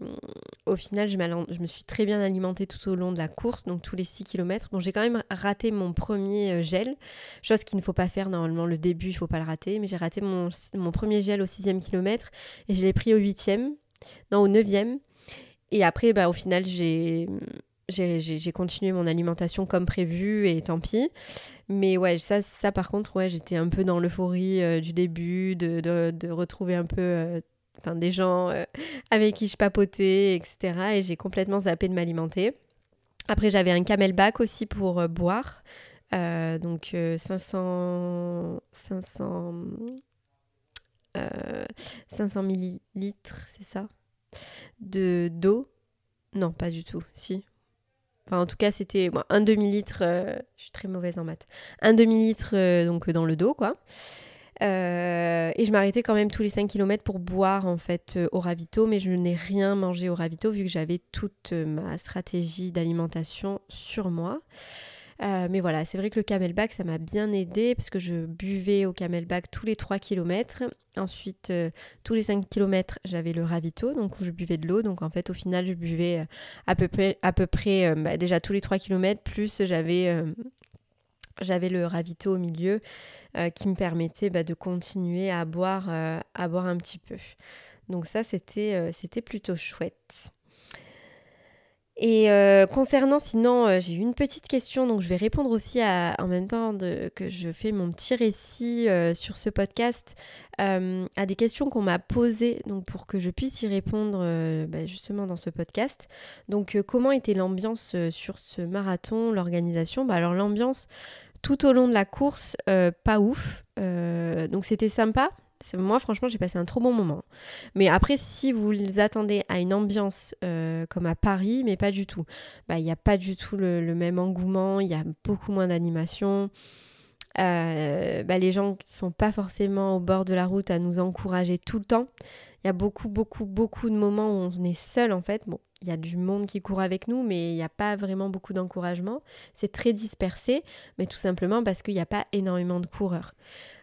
au final je, me suis très bien alimentée tout au long de la course, donc tous les 6 km. Bon, j'ai quand même raté mon premier gel, chose qu'il ne faut pas faire normalement. Le début, il faut pas le rater, mais j'ai raté mon, mon, premier gel au 6 kilomètre et je l'ai pris au 8e, non, au 9e. Et après, bah, au final, j'ai j'ai continué mon alimentation comme prévu et tant pis. Mais ouais, ça, ça par contre, ouais, j'étais un peu dans l'euphorie euh, du début, de, de, retrouver un peu euh, des gens euh, avec qui je papotais, etc. Et j'ai complètement zappé de m'alimenter. Après, j'avais un camelback aussi pour boire. donc 500, 500, 500 millilitres, c'est ça? De d'eau? Non, pas du tout. Si, Enfin, en tout cas, c'était un demi-litre, euh, je suis très mauvaise en maths, un demi-litre euh, donc dans le dos, quoi. Euh, et je m'arrêtais quand même tous les 5 km pour boire en fait au ravito, mais je n'ai rien mangé au ravito vu que j'avais toute ma stratégie d'alimentation sur moi. Euh, mais voilà, c'est vrai que le camelback, ça m'a bien aidé parce que je buvais au camelback tous les 3 km. Ensuite, euh, tous les 5 km, j'avais le ravito, donc où je buvais de l'eau. Donc en fait, au final, je buvais euh, à peu près, à peu près bah, déjà tous les 3 km, plus j'avais j'avais le ravito au milieu qui me permettait bah, de continuer à boire, à boire un petit peu. Donc ça, c'était c'était plutôt chouette. Et euh, concernant, sinon, euh, j'ai une petite question, donc je vais répondre aussi à, en même temps que je fais mon petit récit euh, sur ce podcast à des questions qu'on m'a posées, donc pour que je puisse y répondre bah, justement dans ce podcast. Donc, comment était l'ambiance sur ce marathon, l'organisation? Bah, Alors, l'ambiance tout au long de la course, pas ouf. donc, c'était sympa, moi, franchement, j'ai passé un trop bon moment. Mais après, si vous attendez à une ambiance euh, comme à Paris, mais pas du tout, bah, il n'y a pas du tout le, même engouement, il y a beaucoup moins d'animation. Euh, bah, les gens ne sont pas forcément au bord de la route à nous encourager tout le temps. Il y a beaucoup, beaucoup, beaucoup de moments où on est seul en fait. Il y a du monde qui court avec nous, mais il n'y a pas vraiment beaucoup d'encouragement. C'est très dispersé, mais tout simplement parce qu'il n'y a pas énormément de coureurs.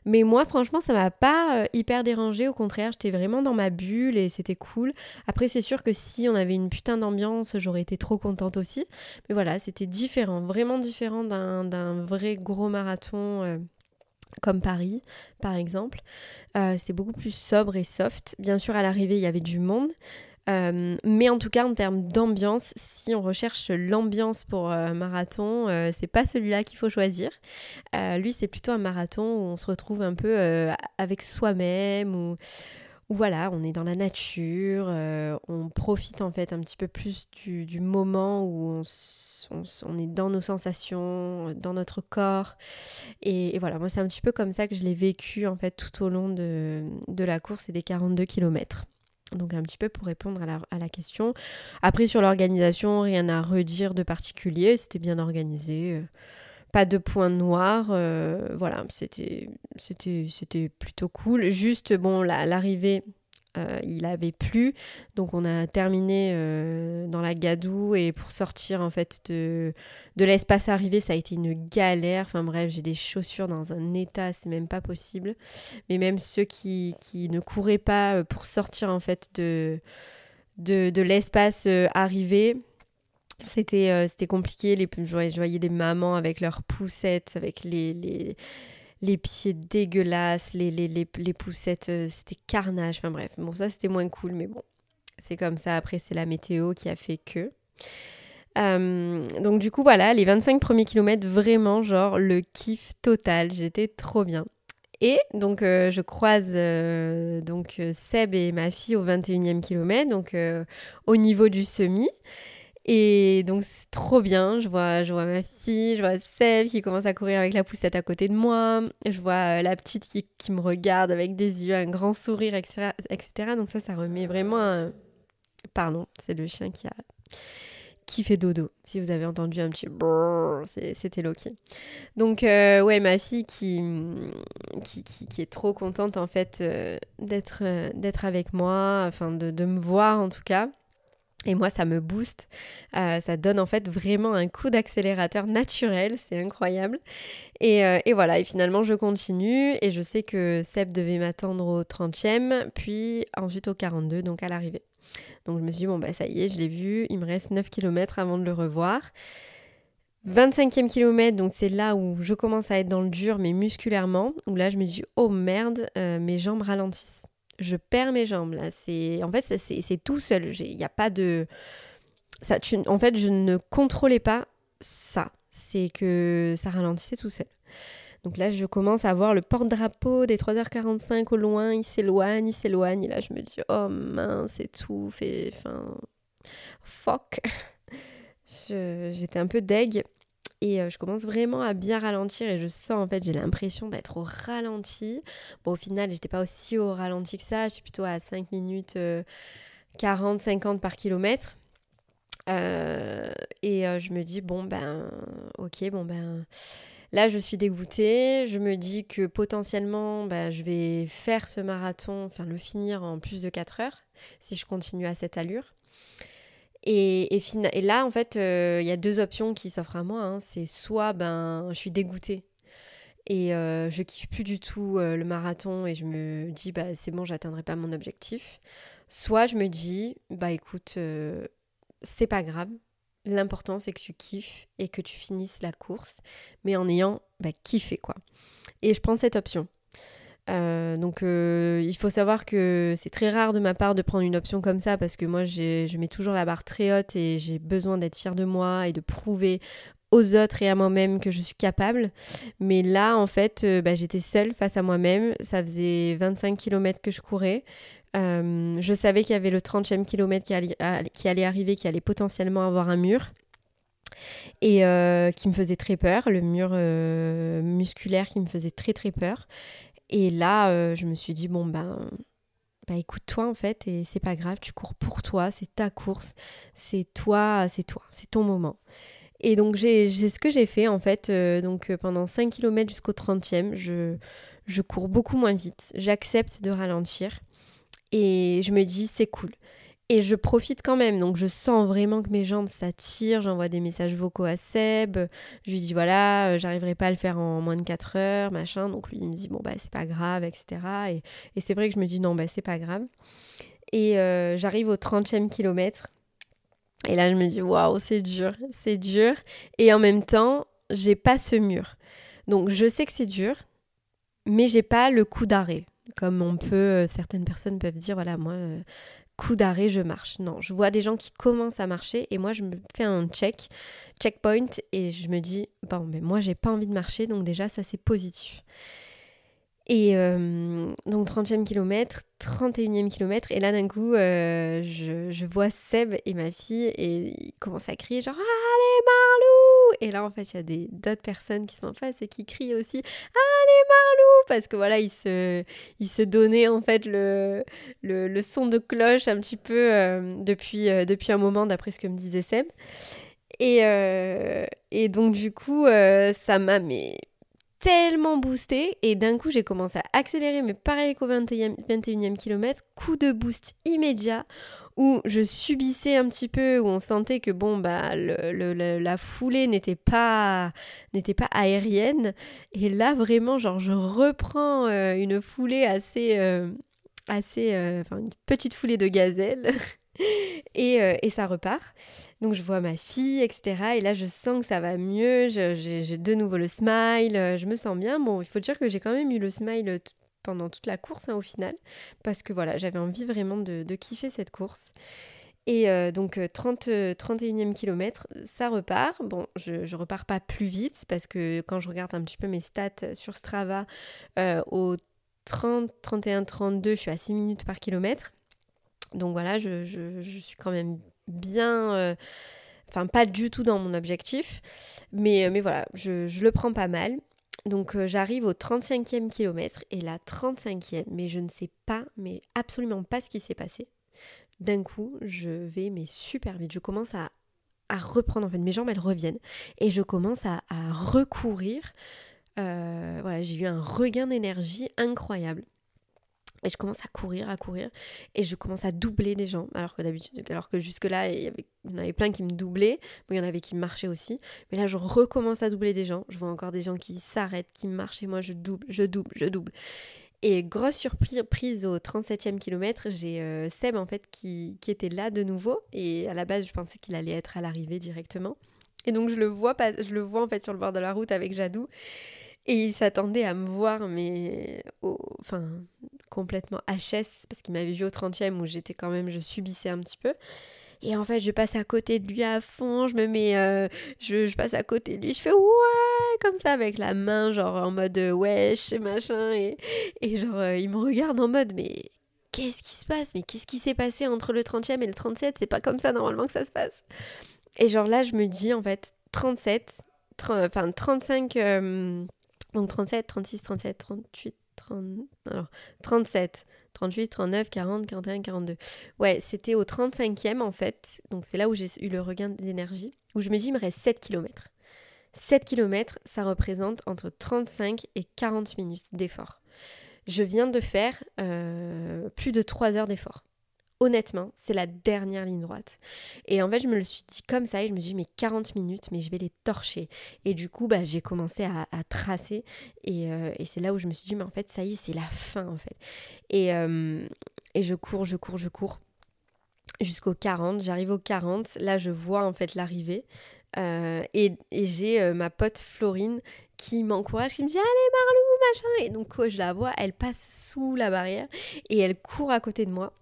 Mais moi, franchement, ça m'a pas euh, hyper dérangé. Au contraire, j'étais vraiment dans ma bulle et c'était cool. Après, c'est sûr que si on avait une putain d'ambiance, j'aurais été trop contente aussi. Mais voilà, c'était différent, vraiment différent d'un vrai gros marathon. Euh, comme Paris par exemple. C'était beaucoup plus sobre et soft. Bien sûr, à l'arrivée, il y avait du monde. Mais en tout cas, en termes d'ambiance, si on recherche l'ambiance pour un marathon, c'est pas celui-là qu'il faut choisir. lui, c'est plutôt un marathon où on se retrouve un peu avec soi-même, ou voilà, on est dans la nature, euh, on profite en fait un petit peu plus du, moment où on, est dans nos sensations, dans notre corps. Et, voilà, moi c'est un petit peu comme ça que je l'ai vécu en fait tout au long de, la course et des 42 km. Donc un petit peu pour répondre à la, question. Après sur l'organisation, rien à redire de particulier, c'était bien organisé. Euh, pas de points noirs. Euh, voilà, c'était plutôt cool. Juste, bon, l'arrivée, euh, il avait plu, donc on a terminé euh, dans la gadoue et pour sortir en fait de, de l'espace arrivé, ça a été une galère. Enfin bref, j'ai des chaussures dans un état, c'est même pas possible. Mais même ceux qui, qui ne couraient pas pour sortir en fait de, de, de l'espace arrivé, c'était euh, c'était compliqué. Les, je, voyais, des mamans avec leurs poussettes, avec les, les, les pieds dégueulasses, les, poussettes, euh, c'était carnage. Enfin bref, bon, ça c'était moins cool, mais bon, c'est comme ça. Après, c'est la météo qui a fait que. Euh, donc du coup voilà, les 25 premiers kilomètres, vraiment genre le kiff total, j'étais trop bien. Et donc je croise donc Seb et ma fille au 21e kilomètre, donc au niveau du semi. Et donc c'est trop bien, je vois, je vois ma fille, je vois Seb qui commence à courir avec la poussette à côté de moi, je vois euh, la petite qui, qui, me regarde avec des yeux, un grand sourire, etc. Donc ça, ça remet vraiment. Pardon, c'est le chien qui a qui fait dodo. Si vous avez entendu un petit c'était Loki. Donc euh, ouais, ma fille qui, qui, qui, est trop contente en fait euh, d'être d'être avec moi, enfin de, de me voir en tout cas. Et moi, ça me booste. Euh, ça donne en fait vraiment un coup d'accélérateur naturel. C'est incroyable. Et, euh, et, voilà, et finalement, je continue. Et je sais que Seb devait m'attendre au 30e, puis ensuite au 42, donc à l'arrivée. Donc je me suis dit, bon, bah ça y est, je l'ai vu. Il me reste 9 km avant de le revoir. 25e kilomètre, donc c'est là où je commence à être dans le dur, mais musculairement. Où là, je me dis, oh merde, euh, mes jambes ralentissent je perds mes jambes là. C'est en fait c'est tout seul. Il n'y a pas de ça. En fait, je ne contrôlais pas ça. C'est que ça ralentissait tout seul. Donc là, je commence à voir le porte-drapeau des 3h45 au loin. Il s'éloigne, il s'éloigne. Et là, je me dis, oh mince, c'est tout. Fait, enfin, fuck. J'étais un peu deg. Et euh, je commence vraiment à bien ralentir et je sens en fait, j'ai l'impression d'être au ralenti. Bon, au final, j'étais pas aussi au ralenti que ça, je plutôt à 5 minutes 40, euh, 50 par kilomètre. Euh, et je me dis, bon, ben, ok, bon, ben, là, je suis dégoûtée. Je me dis que potentiellement, ben, je vais faire ce marathon, enfin, le finir en plus de 4 heures si je continue à cette allure. Et, et, là, en fait, euh, il y a deux options qui s'offrent à moi. Hein. C'est soit ben, je suis dégoûtée et euh, je kiffe plus du tout euh, le marathon et je me dis bah c'est bon, j'atteindrai pas mon objectif. Soit je me dis bah écoute, c'est pas grave. L'important c'est que tu kiffes et que tu finisses la course, mais en ayant bah, kiffé quoi. Et je prends cette option. Euh, donc euh, il faut savoir que c'est très rare de ma part de prendre une option comme ça parce que moi je mets toujours la barre très haute et j'ai besoin d'être fière de moi et de prouver aux autres et à moi-même que je suis capable. Mais là en fait euh, bah, j'étais seule face à moi-même. Ça faisait 25 km que je courais. je savais qu'il y avait le 30e kilomètre qui allait, qui allait arriver, qui allait potentiellement avoir un mur et qui me faisait très peur, le mur musculaire qui me faisait très très peur. Et là, euh, je me suis dit, bon, ben, bah, écoute-toi en fait, et c'est pas grave, tu cours pour toi, c'est ta course, c'est toi, c'est toi, c'est ton moment. Et donc, j'ai ce que j'ai fait en fait. Euh, donc, euh, pendant 5 km jusqu'au 30e, je, je cours beaucoup moins vite. J'accepte de ralentir. Et je me dis, c'est cool. Et je profite quand même, donc je sens vraiment que mes jambes s'attirent, j'envoie des messages vocaux à Seb, je lui dis voilà, euh, j'arriverai pas à le faire en moins de 4 heures, machin, donc lui il me dit bon bah c'est pas grave, etc. Et, c'est vrai que je me dis non bah c'est pas grave. Et euh, j'arrive au 30e kilomètre, et là je me dis waouh c'est dur, c'est dur, et en même temps j'ai pas ce mur. Donc je sais que c'est dur, mais j'ai pas le coup d'arrêt. Comme on peut, certaines personnes peuvent dire, voilà, moi, coup d'arrêt, je marche. Non, je vois des gens qui commencent à marcher et moi je me fais un check, checkpoint et je me dis bon mais moi j'ai pas envie de marcher donc déjà ça c'est positif. Et euh, donc 30e kilomètre, 31e kilomètre, et là d'un coup, euh, je, vois Seb et ma fille, et ils commencent à crier genre Allez Marlou Et là en fait, il y a d'autres personnes qui sont en face et qui crient aussi Allez Marlou Parce que voilà, ils se, ils donnaient en fait le, son de cloche un petit peu euh, depuis, depuis un moment, d'après ce que me disait Seb. Et, et donc du coup, ça m'a tellement boosté. Et d'un coup j'ai commencé à accélérer mais pareil qu'au 21e, 21e kilomètre, coup de boost immédiat où je subissais un petit peu, où on sentait que bon bah la foulée n'était pas n'était pas aérienne et là vraiment genre je reprends euh, une foulée assez euh, assez euh, enfin une petite foulée de gazelle Euh, et, ça repart. Donc je vois ma fille, etc. Et là, je sens que ça va mieux. J'ai de nouveau le smile. Je me sens bien. Bon, il faut dire que j'ai quand même eu le smile pendant toute la course hein, au final. Parce que voilà, j'avais envie vraiment de, kiffer cette course. Et euh, donc 30, 31e kilomètre, ça repart. Bon, je, ne repars pas plus vite parce que quand je regarde un petit peu mes stats sur Strava, au 30, 31, 32, je suis à 6 minutes par kilomètre. Donc voilà, je, suis quand même bien... Euh, enfin, pas du tout dans mon objectif. Mais, euh, mais voilà, je, le prends pas mal. Donc euh, j'arrive au 35e kilomètre et la 35e, mais je ne sais pas, mais absolument pas ce qui s'est passé. D'un coup, je vais mais super vite. Je commence à, reprendre, en fait, mes jambes elles reviennent et je commence à, recourir. voilà, j'ai eu un regain d'énergie incroyable. Et je commence à courir, à courir, et je commence à doubler des gens. Alors que d'habitude, alors que jusque-là, il y, avait, en avait plein qui me doublaient, mais il y en avait qui marchaient aussi. Mais là, je recommence à doubler des gens. Je vois encore des gens qui s'arrêtent, qui marchent, et moi, je double, je double, je double. Et grosse surprise au 37e kilomètre, j'ai euh, Seb en fait qui, qui, était là de nouveau. Et à la base, je pensais qu'il allait être à l'arrivée directement. Et donc je le vois je le vois en fait sur le bord de la route avec Jadou. Et il s'attendait à me voir, mais enfin, complètement HS, parce qu'il m'avait vu au 30e où j'étais quand même, je subissais un petit peu. Et en fait, je passe à côté de lui à fond, je me mets, euh, je, passe à côté de lui, je fais ouais, comme ça avec la main, genre en mode euh, wesh, machin. Et, et genre, euh, il me regarde en mode, mais qu'est-ce qui se passe? Mais qu'est-ce qui s'est passé entre le 30e et le 37 C'est pas comme ça normalement que ça se passe. Et genre là, je me dis en fait, 37, enfin 35. Donc 37, 36, 37, 38, 30, alors 37, 38, 39, 40, 41, 42. Ouais, c'était au 35e en fait. Donc c'est là où j'ai eu le regain d'énergie. Où je me dis, il me reste 7 km. 7 km, ça représente entre 35 et 40 minutes d'effort. Je viens de faire euh, plus de 3 heures d'effort honnêtement, c'est la dernière ligne droite. Et en fait, je me le suis dit comme ça et je me suis dit, mais 40 minutes, mais je vais les torcher. Et du coup, bah, j'ai commencé à, tracer euh, et, c'est là où je me suis dit, mais en fait, ça y est, c'est la fin en fait. Et, euh, et je cours, je cours, je cours jusqu'au 40. J'arrive au 40. Là, je vois en fait l'arrivée. Euh, et, j'ai ma pote Florine qui m'encourage, qui me dit Allez, Marlou, machin. Et donc, je la vois, elle passe sous la barrière et elle court à côté de moi.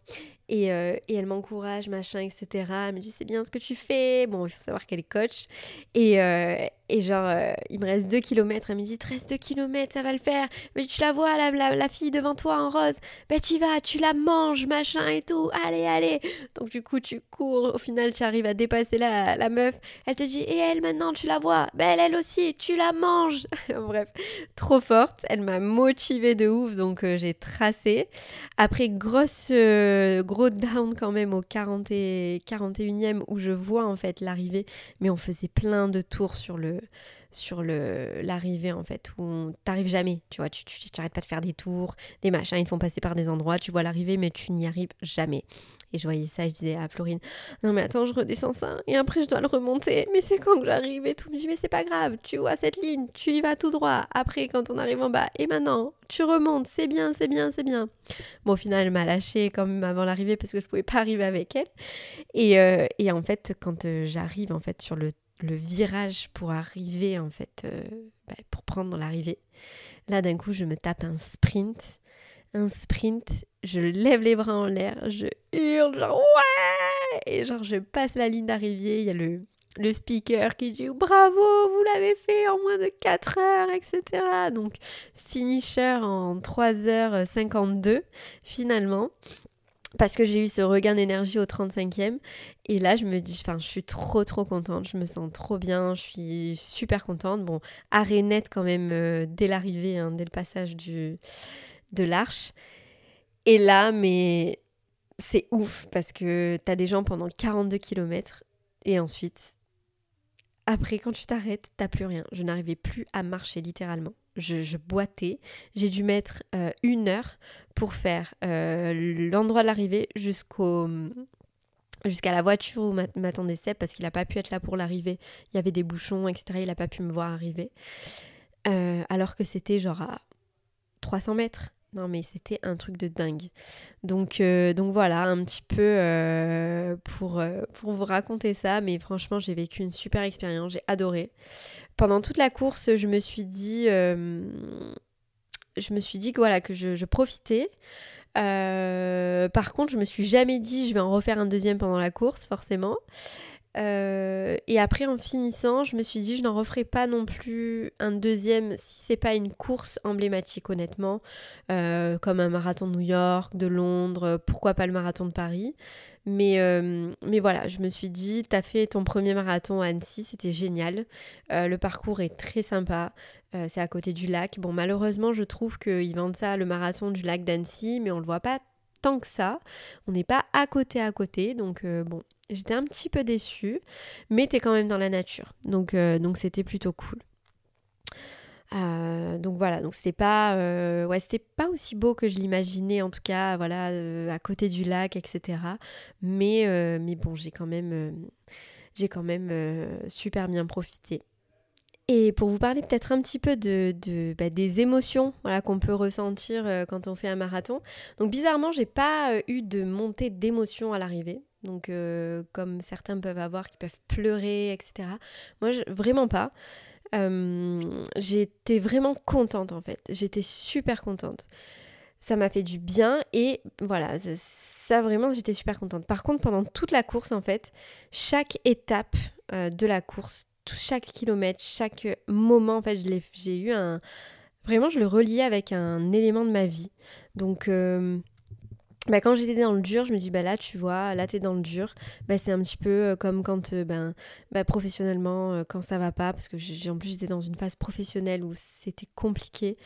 Euh, et, elle m'encourage, machin, etc. Elle me dit c'est bien ce que tu fais. Bon, il faut savoir qu'elle est coach. Et, euh, et genre, euh, il me reste 2 km. Elle me dit, reste 2 km, ça va le faire. Mais tu la vois, la, la, fille devant toi en rose. Ben, tu vas, tu la manges, machin et tout. Allez, allez. Donc, du coup, tu cours. Au final, tu arrives à dépasser la, la meuf. Elle te dit, et elle, maintenant, tu la vois. Ben, elle, aussi, tu la manges. Bref, trop forte. Elle m'a motivée de ouf. Donc, euh, j'ai tracé. Après, grosse, euh, gros down quand même au 40 et 41e où je vois en fait l'arrivée. Mais on faisait plein de tours sur le sur le l'arrivée en fait où t'arrives jamais tu vois tu t'arrêtes pas de faire des tours des machins ils te font passer par des endroits tu vois l'arrivée mais tu n'y arrives jamais. Et je voyais ça je disais à Florine non mais attends je redescends ça et après je dois le remonter mais c'est quand que j'arrive et tout? Me dit mais c'est pas grave tu vois cette ligne tu y vas tout droit. Après quand on arrive en bas et maintenant tu remontes c'est bien c'est bien c'est bien bon au final elle m'a lâché même avant l'arrivée parce que je pouvais pas arriver avec elle. Et, euh, et en fait quand euh, j'arrive en fait sur le le virage pour arriver en fait, euh, bah, pour prendre l'arrivée. Là d'un coup je me tape un sprint, un sprint, je lève les bras en l'air, je hurle genre ouais et genre je passe la ligne d'arrivée, il y a le le speaker qui dit bravo, vous l'avez fait en moins de 4 heures, etc. Donc finisher en 3h52 finalement parce que j'ai eu ce regain d'énergie au 35e. Et là, je me dis, enfin, je suis trop, trop contente. Je me sens trop bien. Je suis super contente. Bon, arrêt net quand même euh, dès l'arrivée, hein, dès le passage du, de l'arche. Et là, mais c'est ouf parce que t'as des gens pendant 42 km. Et ensuite, après, quand tu t'arrêtes, t'as plus rien. Je n'arrivais plus à marcher littéralement. Je, boitais. J'ai dû mettre euh, une heure pour faire euh, l'endroit de l'arrivée jusqu'au jusqu'à la voiture où m'attendait Seb parce qu'il n'a pas pu être là pour l'arrivée. Il y avait des bouchons, etc. Il n'a pas pu me voir arriver. Euh, alors que c'était genre à 300 mètres. Non mais c'était un truc de dingue. Donc, donc voilà, un petit peu pour vous raconter ça. Mais franchement, j'ai vécu une super expérience, j'ai adoré. Pendant toute la course, je me suis dit, je me suis dit que voilà, que je, profitais. par contre, je me suis jamais dit je vais en refaire un deuxième pendant la course, forcément. Euh, et après, en finissant, je me suis dit, je n'en referai pas non plus un deuxième si c'est pas une course emblématique, honnêtement, euh, comme un marathon de New York, de Londres, pourquoi pas le marathon de Paris. Mais, euh, voilà, je me suis dit, t'as fait ton premier marathon à Annecy, c'était génial. le parcours est très sympa. c'est à côté du lac. Bon, malheureusement, je trouve qu'ils vendent ça, le marathon du lac d'Annecy, mais on le voit pas tant que ça. On n'est pas à côté à côté, donc bon, J'étais un petit peu déçue, mais t'es quand même dans la nature. Donc euh, c'était plutôt cool. Euh, donc voilà, donc c'était pas, euh, pas aussi beau que je l'imaginais en tout cas, voilà, à côté du lac, etc. Mais mais bon, j'ai quand même, j'ai quand même super bien profité. Et pour vous parler peut-être un petit peu de, de bah, des émotions voilà, qu'on peut ressentir quand on fait un marathon. Donc bizarrement, j'ai pas eu de montée d'émotion à l'arrivée. Donc, euh, comme certains peuvent avoir, qui peuvent pleurer, etc. Moi, vraiment pas. Euh, j'étais vraiment contente en fait. J'étais super contente. Ça m'a fait du bien et voilà, ça, vraiment, j'étais super contente. Par contre, pendant toute la course, en fait, chaque étape euh, de la course, chaque kilomètre, chaque moment, en fait, j'ai eu un. Vraiment, je le reliais avec un élément de ma vie. Donc, bah, quand j'étais dans le dur, je me dis, bah là, tu vois, là, t'es dans le dur. Bah, c'est un petit peu euh, comme quand, euh, ben, bah, professionnellement, euh, quand ça va pas, parce que j'ai, en plus, j'étais dans une phase professionnelle où c'était compliqué.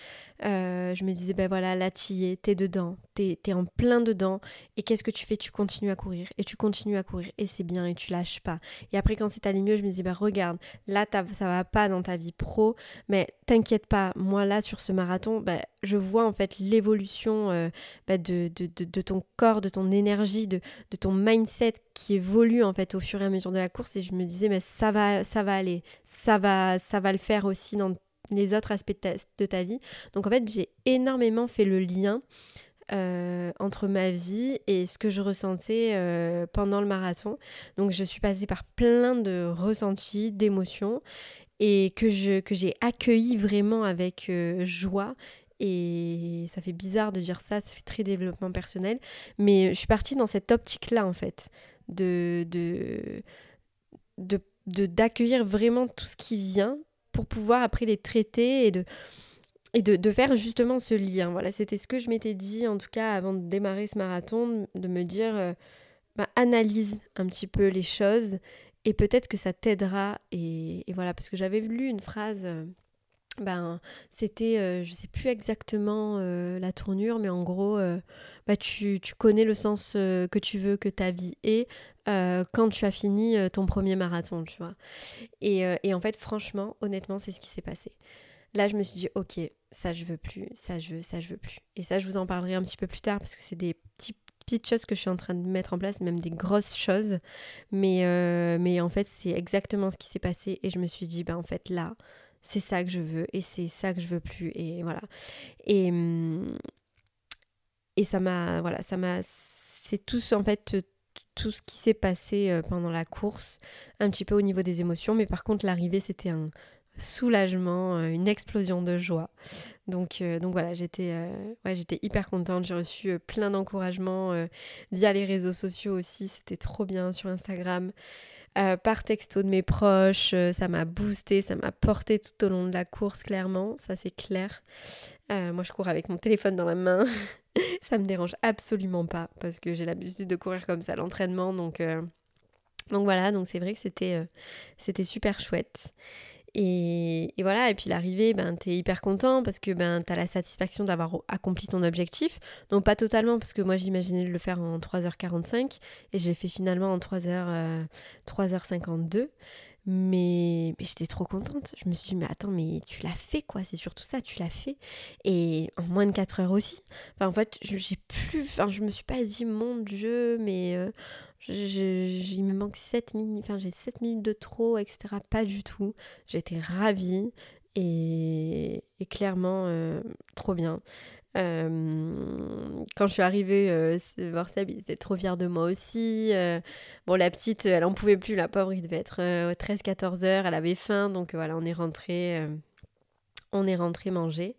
je me disais, bah voilà, là, t'y es, t'es dedans, t'es, es en plein dedans. Et qu'est-ce que tu fais? Tu continues à courir. Et tu continues à courir. Et c'est bien, et tu lâches pas. Et après, quand c'est allé mieux, je me dis, bah regarde, là, ça va pas dans ta vie pro, mais t'inquiète pas, moi, là, sur ce marathon, bah, je vois en fait l'évolution bah, de, de, de ton corps, de ton énergie, de, ton mindset qui évolue en fait au fur et à mesure de la course. Et je me disais, mais ça va, ça va aller, ça va, ça va le faire aussi dans les autres aspects de ta, vie. Donc en fait, j'ai énormément fait le lien euh, entre ma vie et ce que je ressentais euh, pendant le marathon. Donc je suis passée par plein de ressentis, d'émotions et que je que j'ai accueilli vraiment avec euh, joie et ça fait bizarre de dire ça, ça fait très développement personnel. Mais je suis partie dans cette optique-là, en fait, de, de, de, d'accueillir vraiment tout ce qui vient pour pouvoir après les traiter et de, et de, de faire justement ce lien. Voilà, c'était ce que je m'étais dit, en tout cas, avant de démarrer ce marathon, de me dire, euh, bah, analyse un petit peu les choses et peut-être que ça t'aidera. Et, et, voilà, parce que j'avais lu une phrase. Euh, ben, c'était, euh, je sais plus exactement euh, la tournure, mais en gros, euh, bah, tu, tu, connais le sens que tu veux que ta vie ait quand tu as fini ton premier marathon, tu vois. Et, et en fait, franchement, honnêtement, c'est ce qui s'est passé. Là, je me suis dit, ok, ça je veux plus, ça je veux, ça je veux plus. Et ça, je vous en parlerai un petit peu plus tard parce que c'est des petites choses que je suis en train de mettre en place, même des grosses choses. Mais, mais en fait, c'est exactement ce qui s'est passé. Et je me suis dit, ben en fait, là, c'est ça que je veux et c'est ça que je veux plus et voilà et hum, et ça m'a voilà ça m'a c'est tout en fait tout ce qui s'est passé pendant la course, un petit peu au niveau des émotions, mais par contre l'arrivée c'était un soulagement, une explosion de joie. Donc, donc voilà, j'étais ouais, j'étais hyper contente, j'ai reçu plein d'encouragements via les réseaux sociaux aussi, c'était trop bien sur Instagram. Euh, par texto de mes proches. Euh, ça m'a boosté, ça m'a porté tout au long de la course, clairement. Ça, c'est clair. Euh, moi, je cours avec mon téléphone dans la main. ça me dérange absolument pas parce que j'ai l'habitude de courir comme ça à l'entraînement. Donc, donc voilà, donc c'est vrai que c'était, c'était super chouette. Et, voilà, et puis l'arrivée, ben, t'es hyper content parce que ben, t'as la satisfaction d'avoir accompli ton objectif. Donc pas totalement, parce que moi j'imaginais le faire en 3h45 et je l'ai fait finalement en 3h, 3h52. Mais, mais j'étais trop contente. Je me suis dit, mais attends, mais tu l'as fait quoi, c'est surtout ça, tu l'as fait. Et en moins de 4 heures aussi. Enfin, en fait, j'ai plus. Enfin, je me suis pas dit, mon Dieu, mais euh, il me manque 7 minutes, enfin, j'ai 7 minutes de trop, etc. Pas du tout. J'étais ravie et, clairement, euh, trop bien. Euh, quand je suis arrivée euh, voir Seb, il était trop fier de moi aussi. Bon, la petite, elle en pouvait plus, la pauvre, il devait être 13-14 heures, elle avait faim, donc voilà, on est rentré, on est rentré manger.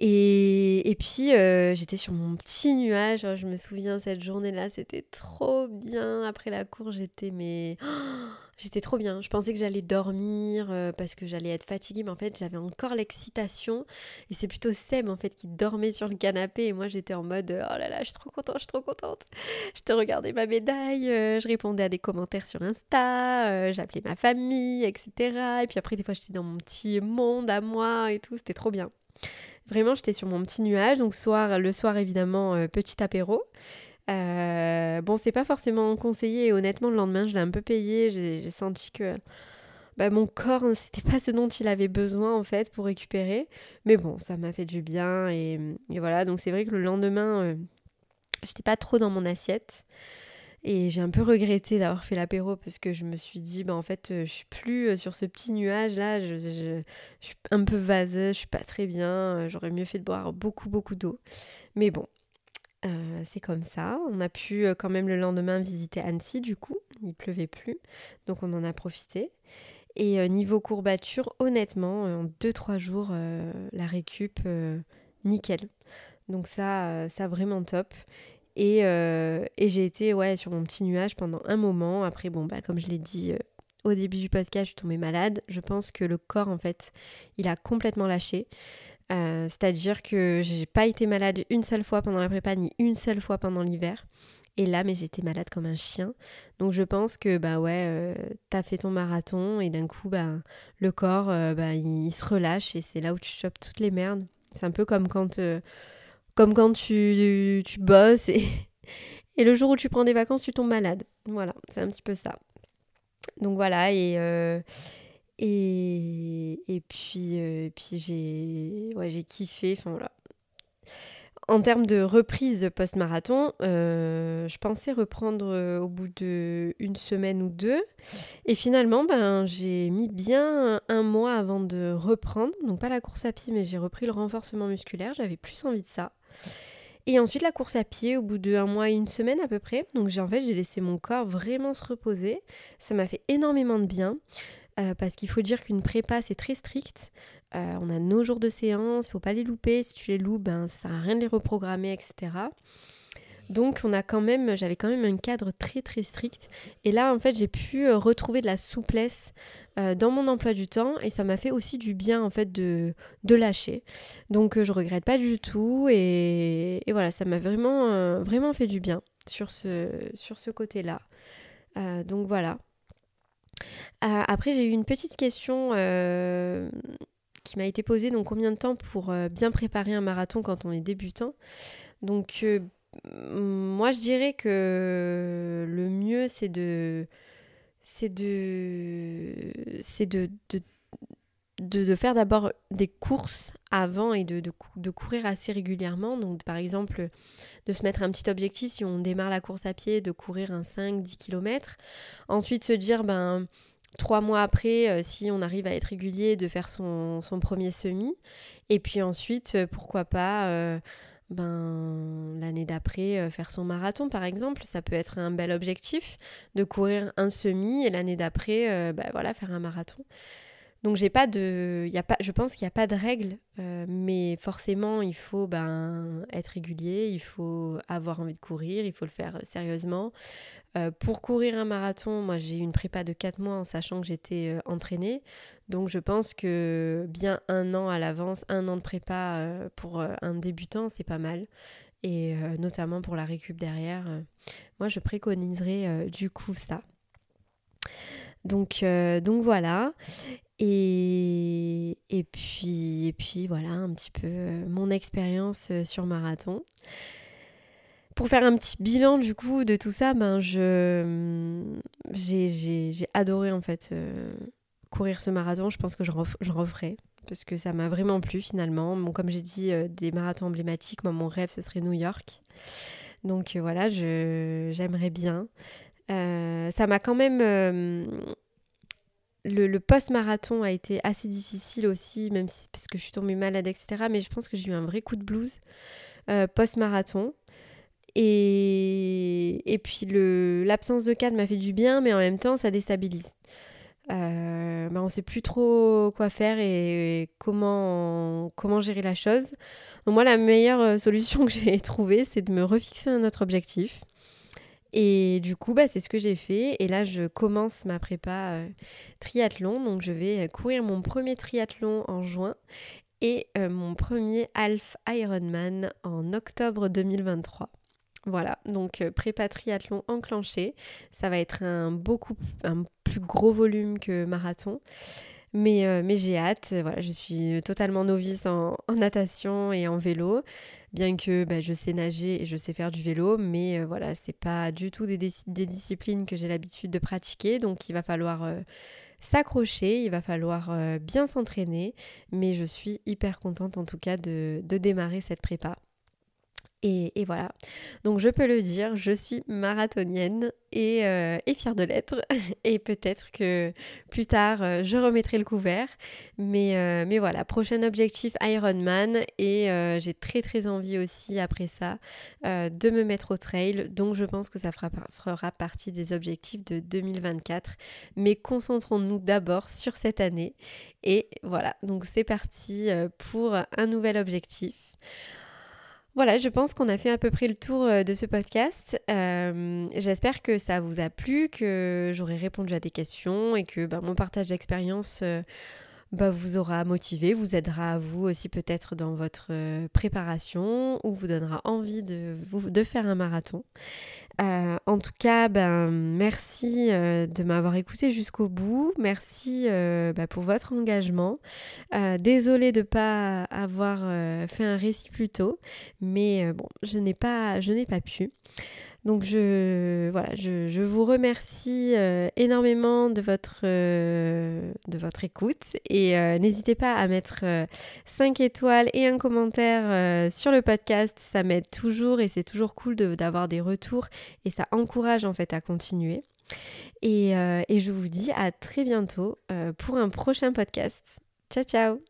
Et, et puis j'étais sur mon petit nuage, je me souviens cette journée-là, c'était trop bien. Après la cour, j'étais mais J'étais trop bien. Je pensais que j'allais dormir euh, parce que j'allais être fatiguée, mais en fait j'avais encore l'excitation. Et c'est plutôt Seb en fait qui dormait sur le canapé et moi j'étais en mode oh là là, je suis trop contente, je suis trop contente. Je te regardais ma médaille, euh, je répondais à des commentaires sur Insta, euh, j'appelais ma famille, etc. Et puis après des fois j'étais dans mon petit monde à moi et tout, c'était trop bien. Vraiment j'étais sur mon petit nuage, donc soir, le soir évidemment petit apéro. Euh, bon, c'est pas forcément conseillé honnêtement, le lendemain, je l'ai un peu payé. J'ai senti que bah, mon corps, hein, c'était pas ce dont il avait besoin en fait pour récupérer. Mais bon, ça m'a fait du bien. Et, voilà, donc c'est vrai que le lendemain, euh, j'étais pas trop dans mon assiette. Et j'ai un peu regretté d'avoir fait l'apéro parce que je me suis dit, bah en fait, euh, je suis plus sur ce petit nuage là, je, je, suis un peu vaseuse, je suis pas très bien, j'aurais mieux fait de boire beaucoup, beaucoup d'eau. Mais bon, euh, c'est comme ça. On a pu euh, quand même le lendemain visiter Annecy du coup. Il pleuvait plus. Donc on en a profité. Et euh, niveau courbature, honnêtement, en 2-3 jours, la récup, nickel. Donc ça, ça vraiment top. Et, et j'ai été ouais, sur mon petit nuage pendant un moment. Après, bon, bah, comme je l'ai dit au début du podcast, je suis tombée malade. Je pense que le corps, en fait, il a complètement lâché. Euh, c'est-à-dire que j'ai pas été malade une seule fois pendant la prépa ni une seule fois pendant l'hiver. Et là, mais j'étais malade comme un chien. Donc je pense que bah ouais, euh, t'as fait ton marathon et d'un coup bah le corps euh, bah, il, se relâche et c'est là où tu chopes toutes les merdes. C'est un peu comme quand comme quand tu, tu bosses et, et le jour où tu prends des vacances, tu tombes malade. Voilà, c'est un petit peu ça. Donc voilà et et, et puis, euh, puis j'ai ouais, kiffé. Enfin. En termes de reprise post-marathon, euh, je pensais reprendre euh, au bout de une semaine ou deux. Et finalement, ben, j'ai mis bien un mois avant de reprendre. Donc pas la course à pied, mais j'ai repris le renforcement musculaire. J'avais plus envie de ça. Et ensuite la course à pied au bout de un mois et une semaine à peu près. Donc j'ai en fait j'ai laissé mon corps vraiment se reposer. Ça m'a fait énormément de bien. Euh, parce qu'il faut dire qu'une prépa c'est très strict. Euh, on a nos jours de séance, il faut pas les louper. Si tu les loupes, ben, ça sert à rien de les reprogrammer, etc. Donc on a quand même, j'avais quand même un cadre très très strict. Et là en fait j'ai pu euh, retrouver de la souplesse dans mon emploi du temps et ça m'a fait aussi du bien en fait de, de lâcher. Donc je regrette pas du tout et, voilà ça m'a vraiment vraiment fait du bien sur ce, sur ce côté-là. donc voilà. Euh, après, j'ai eu une petite question euh, qui m'a été posée. Donc, combien de temps pour euh, bien préparer un marathon quand on est débutant? Donc, moi, je dirais que le mieux, c'est de, c'est de, c'est de, de faire d'abord des courses avant et de, de, courir assez régulièrement. Donc par exemple, de se mettre un petit objectif si on démarre la course à pied, de courir un 5-10 km. Ensuite se dire, ben, trois mois après, euh, si on arrive à être régulier, de faire son, son premier semi. Et puis ensuite, euh, pourquoi pas... Euh, ben, l'année d'après faire son marathon par exemple. Ça peut être un bel objectif de courir un semi et l'année d'après ben, voilà, faire un marathon. Donc j'ai pas de, y a pas, je pense qu'il n'y a pas de règle, euh, mais forcément il faut ben, être régulier, il faut avoir envie de courir, il faut le faire sérieusement. Euh, pour courir un marathon, moi j'ai eu une prépa de 4 mois en sachant que j'étais euh, entraînée, donc je pense que bien un an à l'avance, un an de prépa pour un débutant c'est pas mal. Et notamment pour la récup derrière, moi je préconiserais du coup ça. Donc, donc voilà. Et, puis, voilà un petit peu euh, mon expérience euh, sur marathon. Pour faire un petit bilan du coup de tout ça, ben mm, j'ai adoré en fait euh, courir ce marathon. Je pense que je, referai parce que ça m'a vraiment plu finalement. Comme j'ai dit, des marathons emblématiques, moi mon rêve ce serait New York. Donc voilà, j'aimerais bien. ça m'a quand même le, post-marathon a été assez difficile aussi, même si, parce que je suis tombée malade, etc. Mais je pense que j'ai eu un vrai coup de blues euh, post-marathon. Et, et puis l'absence de cadre m'a fait du bien, mais en même temps, ça déstabilise. Euh, bah, on ne sait plus trop quoi faire et, comment, comment gérer la chose. Moi, la meilleure euh, solution que j'ai trouvée, c'est de me refixer un autre objectif. Et du coup, bah, c'est ce que j'ai fait. Et là, je commence ma prépa euh, triathlon. Donc, je vais euh, courir mon premier triathlon en juin et euh, mon premier half Ironman en octobre 2023. Voilà, donc prépa triathlon enclenché. Ça va être un beaucoup un plus gros volume que marathon. Mais, mais j'ai hâte. Voilà, je suis totalement novice en, natation et en vélo bien que bah, je sais nager et je sais faire du vélo, mais euh, voilà, c'est pas du tout des, disciplines que j'ai l'habitude de pratiquer, donc il va falloir euh, s'accrocher, il va falloir euh, bien s'entraîner, mais je suis hyper contente en tout cas de démarrer cette prépa. Et, voilà. Donc je peux le dire, je suis marathonienne et, euh, fière de l'être. Et peut-être que plus tard, euh, je remettrai le couvert. Mais, euh, mais voilà, prochain objectif Ironman. Et j'ai très très envie aussi après ça de me mettre au trail. Donc je pense que ça fera partie des objectifs de 2024. Mais concentrons-nous d'abord sur cette année. Et voilà, donc c'est parti pour un nouvel objectif. Voilà, je pense qu'on a fait à peu près le tour euh, de ce podcast. Euh, j'espère que ça vous a plu, que j'aurai répondu à des questions et que bah, mon partage d'expérience euh, bah, vous aura motivé, vous aidera à vous aussi peut-être dans votre euh, préparation ou vous donnera envie de, de faire un marathon. Euh, en tout cas, ben, merci euh, de m'avoir écouté jusqu'au bout. Merci bah, pour votre engagement. désolée de ne pas avoir fait un récit plus tôt, mais bon, je n'ai pas, je n'ai pas pu. Donc je, vous remercie euh, énormément de votre, euh, de votre écoute et euh, n'hésitez pas à mettre 5 étoiles et un commentaire sur le podcast, ça m'aide toujours et c'est toujours cool d'avoir des retours et ça encourage en fait à continuer. et je vous dis à très bientôt pour un prochain podcast. Ciao ciao